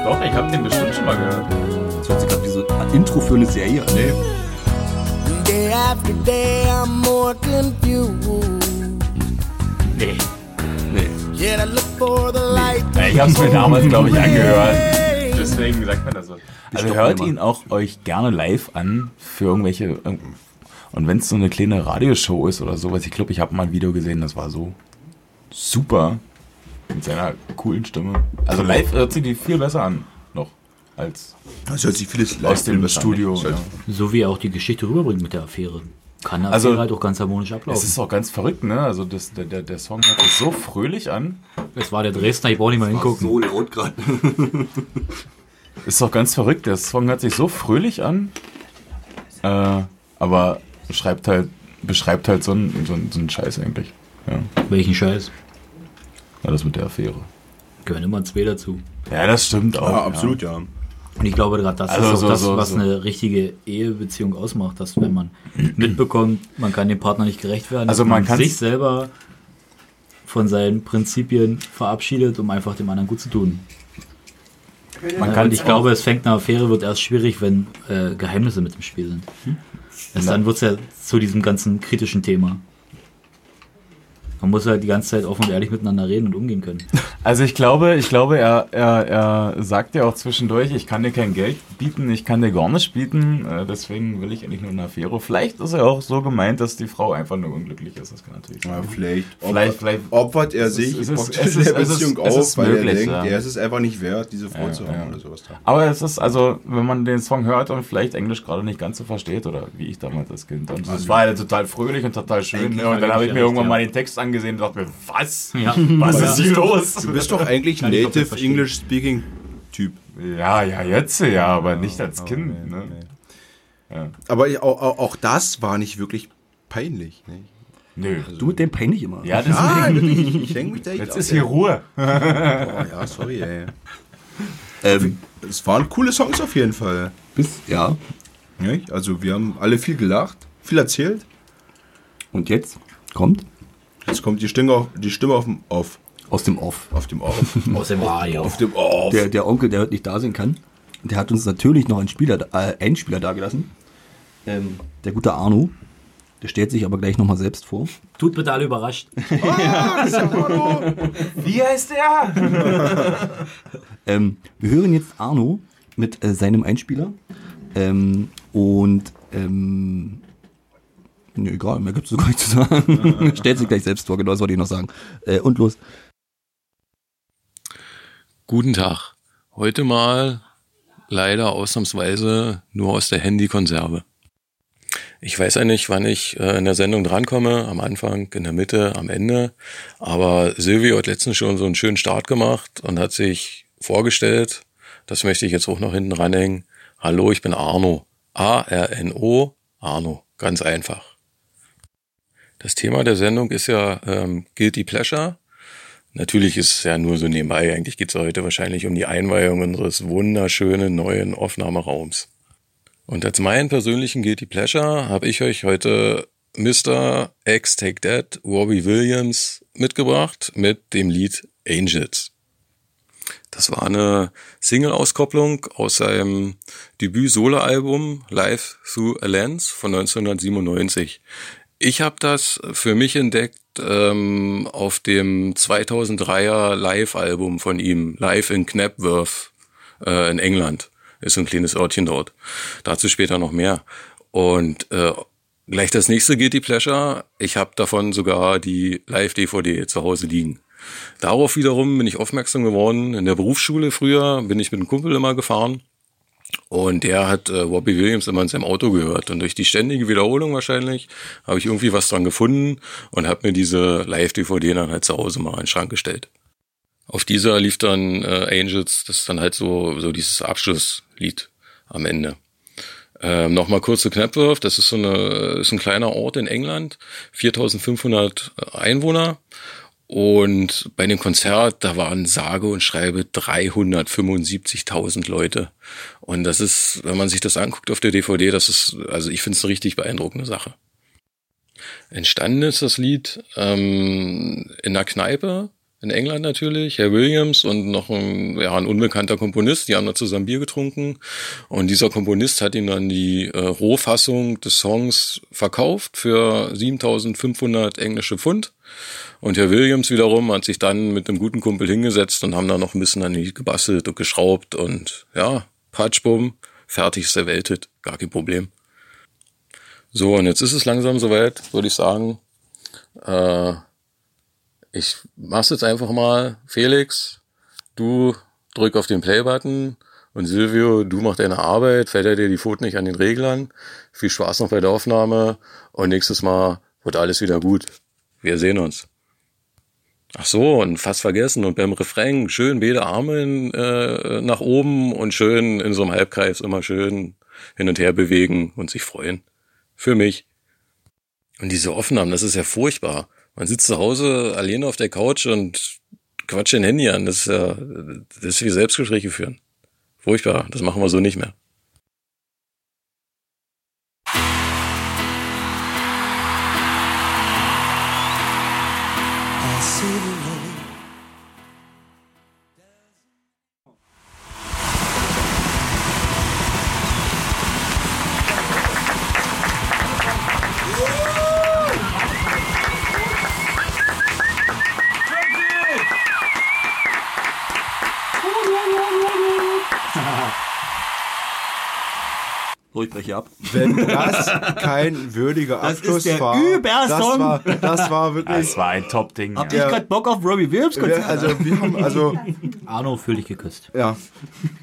Doch, ich habe den bestimmt schon mal gehört. Das hört sich gerade wie so ein Intro für eine Serie an. Nee. Day after day, I'm more confused. Nee. Nee. Yet I look for the light. Ja, ich habe es mir damals, glaube ich, angehört. Deswegen sagt man das so. Also stoppen hört ihn auch euch gerne live an für irgendwelche. Und wenn es so eine kleine Radioshow ist oder sowas, ich glaube, ich habe mal ein Video gesehen, das war so super. Mit seiner coolen Stimme. Also live hört sie die viel besser an. Noch. Als Das hört sich vieles aus dem. Studio. Ja. So wie er auch die Geschichte rüberbringt mit der Affäre. Kann eine Also, Affäre halt auch ganz harmonisch Es ablaufen. ist auch ganz verrückt, ne? Also das, der, der, der Song hört sich so fröhlich an. Es war der Dresdner, ich brauche nicht mal hingucken. So laut gerade. Ist doch ganz verrückt. Der Song hört sich so fröhlich an. Äh, aber schreibt halt, beschreibt halt so einen, so einen, so einen Scheiß eigentlich. Ja. Welchen Scheiß? Ja, das mit der Affäre. Gehören immer zwei dazu. Ja, das stimmt auch. Ja, absolut, ja. Und ich glaube gerade, das Also ist auch so- das, so- was so. eine richtige Ehebeziehung ausmacht, dass wenn man mitbekommt, man kann dem Partner nicht gerecht werden, Also dass man man sich selber von seinen Prinzipien verabschiedet, um einfach dem anderen gut zu tun. Man kann und ich glaube, es fängt eine Affäre, wird erst schwierig, wenn äh, Geheimnisse mit im Spiel sind. Erst dann wird es ja zu diesem ganzen kritischen Thema. Man muss halt die ganze Zeit offen und ehrlich miteinander reden und umgehen können. Also ich glaube, ich glaube, er, er, er sagt ja auch zwischendurch, ich kann dir kein Geld bieten, ich kann dir gar nicht bieten, äh, deswegen will ich eigentlich nur eine Affäre. Vielleicht ist er auch so gemeint, dass die Frau einfach nur unglücklich ist. Das kann natürlich Ja, sein. vielleicht, Vielleicht- opfert, vielleicht- opfert er es sich ist- es ist- es in der ist- es ist- Beziehung es auf, ist weil möglich, er denkt, ja. er ist es einfach nicht wert, diese Frau Ja, zu haben ja. oder sowas. Aber es ist also, wenn man den Song hört und vielleicht Englisch gerade nicht ganz so versteht, oder wie ich damals als Kind. Und es war halt total fröhlich und total schön. Ne? Und dann habe ich mir ja irgendwann mal ja. den Text angesehen und dachte mir, was? Ja. Was Ja. ist hier los? Du bist doch eigentlich ich komplett Native. English Speaking Typ. Ja, ja, jetzt ja, aber nicht als Kind. Ne? Ja. Aber ich- auch, auch, das war nicht wirklich peinlich. Ne? Nö. Du mit dem peinlich immer. Ja, das Ah, wirklich, ich hänge mich da jetzt auf, ist ey. hier Ruhe. Oh, ja, sorry, ey. Ähm, Es waren coole Songs auf jeden Fall. bis, ja. Also wir haben alle viel gelacht, viel erzählt. Und jetzt kommt Jetzt kommt die Stimme auf, die Stimme auf dem Off. aus dem Off. Auf dem Off. Aus dem Radio. auf dem Off. Der, der Onkel, der heute nicht da sein kann, der hat uns natürlich noch einen Spieler, äh, einen Spieler dagelassen. Ähm, der gute Arno. Der stellt sich aber gleich nochmal selbst vor. Tut bitte alle überrascht. Wie heißt der? Ähm, wir hören jetzt Arno mit äh, seinem Einspieler. Ähm, und ähm, nee, egal, mehr gibt es gar nicht zu sagen. Stellt sich gleich selbst vor, genau das wollte ich noch sagen. Äh, und los. Guten Tag. Heute mal leider ausnahmsweise nur aus der Handykonserve. Ich weiß ja nicht, wann ich äh, in der Sendung drankomme, am Anfang, in der Mitte, am Ende. Aber Silvio hat letztens schon so einen schönen Start gemacht und hat sich vorgestellt. Das möchte ich jetzt auch noch hinten ranhängen. Hallo, ich bin Arno. A-R-N-O, Arno. Ganz einfach. Das Thema der Sendung ist ja ähm, Guilty Pleasure. Natürlich ist es ja nur so nebenbei. Eigentlich geht es heute wahrscheinlich um die Einweihung unseres wunderschönen neuen Aufnahmeraums. Und als meinen persönlichen Guilty Pleasure habe ich euch heute Mr. X Take That, Robbie Williams mitgebracht mit dem Lied Angels. Das war eine Single-Auskopplung aus seinem Debüt-Solo-Album Live Through a Lens von 1997. Ich habe das für mich entdeckt ähm, auf dem 2003er Live-Album von ihm, Live in Knapworth äh, in England. Ist ein kleines Örtchen dort. Dazu später noch mehr. Und äh, gleich das nächste Guilty Pleasure. Ich habe davon sogar die Live-DVD zu Hause liegen. Darauf wiederum bin ich aufmerksam geworden. In der Berufsschule früher bin ich mit einem Kumpel immer gefahren. Und der hat äh, Robbie Williams immer in seinem Auto gehört. Und durch die ständige Wiederholung wahrscheinlich habe ich irgendwie was dran gefunden und habe mir diese Live-DVD dann halt zu Hause mal in den Schrank gestellt. Auf dieser lief dann äh, Angels, das ist dann halt so, so dieses Abschlusslied am Ende. Ähm, Nochmal kurz zu das ist so eine, ist ein kleiner Ort in England, 4500 Einwohner. Und bei dem Konzert, da waren sage und schreibe 375.000 Leute. Und das ist, wenn man sich das anguckt auf der DVD, das ist, also ich finde es eine richtig beeindruckende Sache. Entstanden ist das Lied ähm, in einer Kneipe in England natürlich, Herr Williams und noch ein, ja, ein unbekannter Komponist, die haben da zusammen Bier getrunken und dieser Komponist hat ihm dann die äh, Rohfassung des Songs verkauft für 7500 englische Pfund und Herr Williams wiederum hat sich dann mit einem guten Kumpel hingesetzt und haben da noch ein bisschen an die gebastelt und geschraubt und ja, Patschbumm, fertig Welthit, gar kein Problem. So, und jetzt ist es langsam soweit, würde ich sagen. Äh, ich mach's jetzt einfach mal. Felix, du drück auf den Play-Button und Silvio, du mach deine Arbeit, fällt dir die Pfoten nicht an den Reglern. Viel Spaß noch bei der Aufnahme und nächstes Mal wird alles wieder gut. Wir sehen uns. Ach so, und fast vergessen. Und beim Refrain schön beide Arme in, äh, nach oben und schön in so einem Halbkreis immer schön hin und her bewegen und sich freuen. Für mich. Und diese Aufnahmen, das ist ja furchtbar. Man sitzt zu Hause alleine auf der Couch und quatscht den Handy an. Das ist ja, das ist wie Selbstgespräche führen. Furchtbar. Das machen wir so nicht mehr. See the So, ich breche ab. Wenn das kein würdiger Das ist Abschluss der war, das Übersong. war, das war wirklich. Das war ein Top-Ding. Habt Ja. ihr gerade Bock auf Robbie Williams Wir, Konzert? also wir haben also Arno, fühl dich geküsst. ja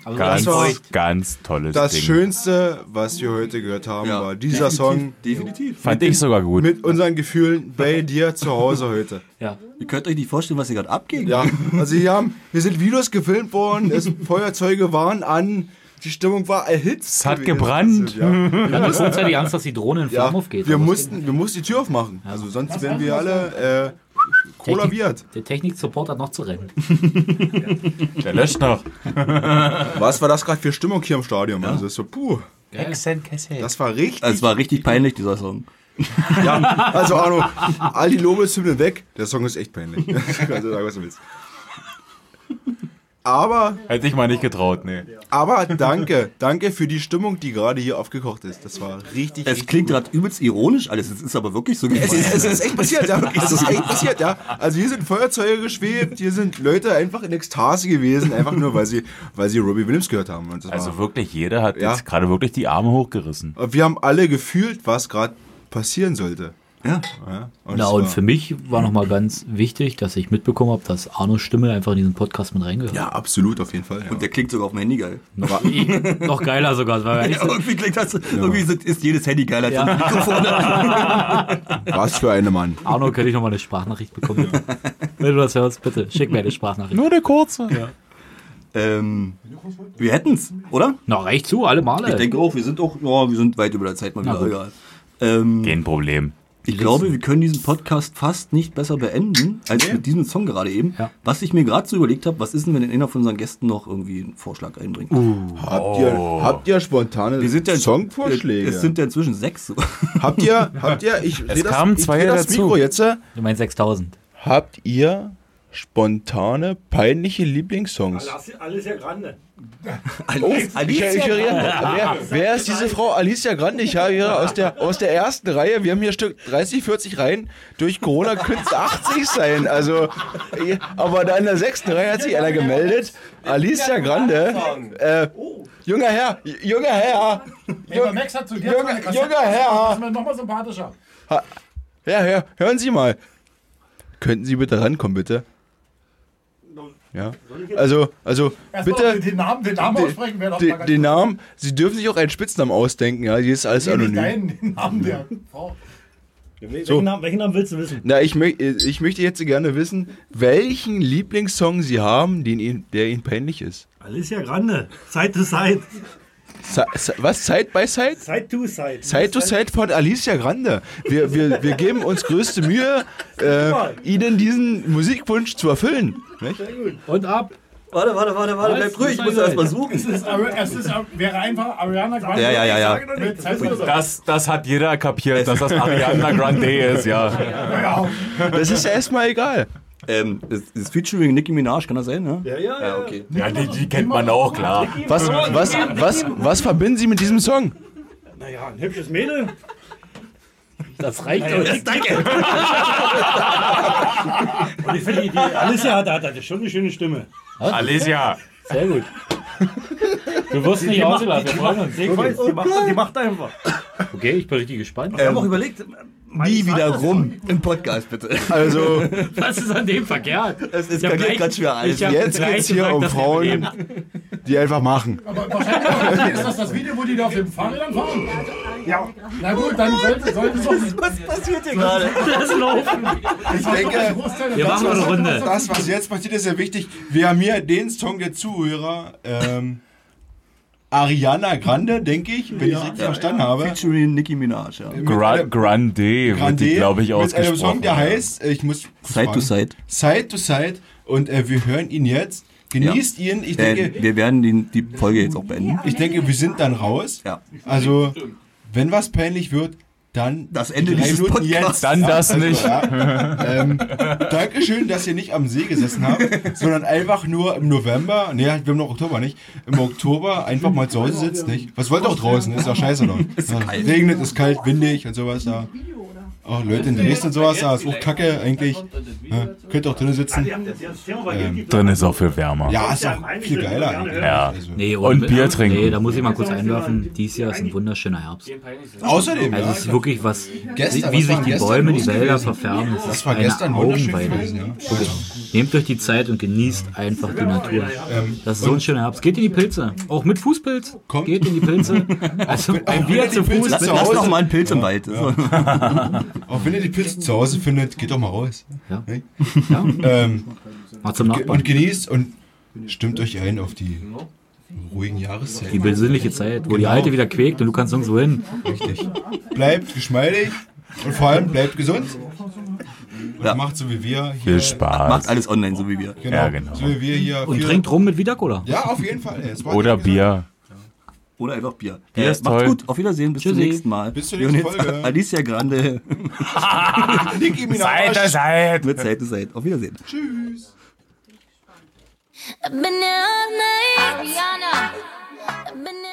Aber Ganz, war ganz tolles das Ding. Schönste, was wir heute gehört haben, Ja. war dieser Song Definitiv. Fand ich sogar gut. mit unseren Gefühlen bei dir zu Hause heute. ja. Ihr könnt euch nicht vorstellen, was hier gerade abging. Ja, also hier haben hier sind Videos gefilmt worden, es Feuerzeuge waren an, die Stimmung war erhitzt. Es hat gewesen. gebrannt. Ja. Wir hatten kurzzeitig Angst, dass die Drohne in Ja, Flammen aufgeht. wir mussten, wir mussten die Tür aufmachen. Also sonst wären wir alle äh, kollabiert. Technik, der Technik-Support hat noch zu rennen. Der löscht noch. Was war das gerade für Stimmung hier im Stadion? Also so, puh, das war richtig. Es war richtig peinlich, dieser Song. Ja, also Arno, all die Lobeshymnen weg. Der Song ist echt peinlich. Also sag, was du willst. Aber, Hätte ich mal nicht getraut, nee. aber danke, danke für die Stimmung, die gerade hier aufgekocht ist. Das war richtig. Es richtig klingt gerade übelst ironisch alles, es ist aber wirklich so Es ist, es ist echt passiert, ja. Es ist echt passiert, ja. Also hier sind Feuerzeuge geschwebt, hier sind Leute einfach in Ekstase gewesen, einfach nur, weil sie, weil sie Robbie Williams gehört haben. Also war, wirklich, jeder hat Ja. jetzt gerade wirklich die Arme hochgerissen. wir haben alle gefühlt, was gerade passieren sollte. Ja. Ja, Na, und für mich war nochmal ganz wichtig, dass ich mitbekommen habe, dass Arnos Stimme einfach in diesen Podcast mit reingehört. Ja, absolut, auf jeden Fall. Ja. Und der klingt sogar auf dem Handy geil. Noch, noch geiler sogar. War ja irgendwie klingt das, irgendwie ist, jedes Handy geil als Ja. ein Mikrofon. Was für eine Mann. Arno, könnte ich nochmal eine Sprachnachricht bekommen? Bitte? Wenn du das hörst, bitte schick mir eine Sprachnachricht. Nur eine kurze. ähm, wir hätten's, oder? Na, reicht zu, alle Male. Ich denke auch, wir sind auch, ja, wir sind weit über der Zeit mal wieder. Egal. Ähm, Kein Problem. Ich glaube, wir können diesen Podcast fast nicht besser beenden, als mit diesem Song gerade eben. Ja. Was ich mir gerade so überlegt habe, was ist denn, wenn einer von unseren Gästen noch irgendwie einen Vorschlag einbringt? Habt ihr, habt ihr spontane Wir sind ja Songvorschläge? Es sind ja inzwischen sechs. habt ihr, habt ihr, ich Es seh das, kamen ich zwei das dazu. Mikro jetzt. Du meinst 6000. Habt ihr spontane, peinliche Lieblingssongs? Alicia Grande. Oh, ich, ich, wer, wer ist diese Frau Alicia Grande? Ich habe hier aus der, aus der ersten Reihe, wir haben hier Stück 30, 40 Reihen, durch Corona könnte es 80 sein. Also, aber da in der sechsten Reihe hat sich einer gemeldet. Alicia Grande, äh, junger Herr, junger Herr, Hey, aber Max hat zu dir Junger- Herr. Das ist mir nochmal sympathischer. Ja, ja, hören Sie mal. Könnten Sie bitte rankommen, bitte? Ja. Also, also, bitte. Den Namen, den Namen aussprechen wäre doch mal Den, ganz den gut. Namen, Sie dürfen sich auch einen Spitznamen ausdenken, ja, hier ist alles Nee, anonym. deinen, den Namen der Frau. Welchen, Namen, welchen Namen willst du wissen? Na, ich, ich möchte jetzt gerne wissen, welchen Lieblingssong Sie haben, den der Ihnen peinlich ist. Alicia Grande. Side to Side. Was? Side by Side? Side to Side. Side to Side von Alicia Grande. Wir, wir, wir geben uns größte Mühe, äh, Ihnen diesen Musikwunsch zu erfüllen. Nicht? Und ab. Warte, warte, warte, warte, bleib ruhig, ich muss erst mal suchen. Es, ist, es ist, wäre einfach Ariana Grande. Ja, ja, ja, ja. Das, das hat jeder kapiert, dass das Ariana Grande ist, ja. Ja, Das ist ja erstmal egal. Ähm, das ist Featuring Nicki Minaj, kann das sein, ne? Ja, ja, Ja, okay. Ja, die, die kennt man auch, klar. Was, was, was, was verbinden Sie mit diesem Song? Naja, ein hübsches Mädel. Das reicht Ja, doch. das, danke. Und ich finde, die, die Alicia hat, hat, hat schon eine schöne Stimme. Alicia. Sehr gut. Du wirst nicht ausgelassen. Wir freuen uns. Die, weiß, die, macht, die macht einfach. Okay, ich bin richtig gespannt. Ich habe auch überlegt, Nie wieder rum im Podcast, bitte. Also, Was ist an dem verkehrt? Es eskaliert gerade schwer alles. jetzt gleich geht's hier um Frauen, die einfach machen. aber wahrscheinlich ist das das Video, wo die da auf den Fahrrädern fahren. Ja. Na gut, dann sollte, sollte es doch. Was passiert hier gerade? Das laufen. Ich denke, Wir machen noch eine Runde. das, was jetzt passiert, ist sehr wichtig. Wir haben hier den Song der Zuhörer, ähm, Ariana Grande, denke ich, wenn ich es richtig verstanden habe. Featuring Nicki Minaj, ja. Gra Grande wird die, glaube ich, Mit einem ausgesprochen. Song, der heißt, äh, ich muss Side to Side. Side to Side und äh, wir hören ihn jetzt. Genießt ihn. Ich denke, Äh, wir werden die, die Folge jetzt auch beenden. ich denke, wir sind dann raus. Ja. Also, wenn was peinlich wird, dann Das Ende dieses Minuten Podcasts. Dann das Also, nicht. Ja. ähm, Dankeschön, dass ihr nicht am See gesessen habt, sondern einfach nur im November, nee, wir haben noch Oktober nicht, im Oktober einfach mal zu Hause sitzt, nicht? Was wollt ihr auch draußen? Ist doch scheiße dort. Ja, regnet, ist kalt, windig und sowas da. Auch Leute in Dresden und sowas, da ist auch kacke eigentlich. Ja, könnt auch drinnen sitzen. Ähm, Drin ist auch viel wärmer. ja, ist auch viel geiler eigentlich. Ja. Also, Nee, Und Bier trinken. Nee, da muss ich mal kurz einwerfen. Dies Jahr ist ein wunderschöner Herbst. außerdem, Also es ist ich wirklich was, Gestern, wie sich die Bäume, die Wälder verfärben. Das, Das ist war eine gestern Augenweide. gewesen, ja. Nehmt euch die Zeit und genießt einfach die Natur. Das ist so ein schöner Herbst. Geht in die Pilze. Auch mit Fußpilz. Kommt. Geht in die Pilze. Also ein Bier zu Fuß. Lass doch mal einen Pilz im Wald. Auch wenn ihr die Pilze zu Hause findet, geht doch mal raus. Ja. Hey? Ja. Ähm, Mal zum ge- Nachbarn. und genießt und stimmt euch ein auf die ruhigen Jahreszeiten. Die besinnliche Zeit, wo die Genau. Alte wieder quäkt und du kannst nirgendwo hin. Richtig. Bleibt geschmeidig und vor allem bleibt gesund. Und Ja. macht so wie wir hier. Viel Spaß. Macht alles online, so wie wir. Genau, Ja, genau. So wie wir hier. Und trinkt rum mit Vita-Cola. Ja, auf jeden Fall. Oder Bier. Oder einfach Bier. Bier ist macht's toll. gut. Auf Wiedersehen. Bis zum Tschüssi. nächsten Mal. Bis zur nächsten Folge. Alicia Grande gesagt. Nicki Minaj. Seite. mit Seite Seite. Auf Wiedersehen. Tschüss. I've been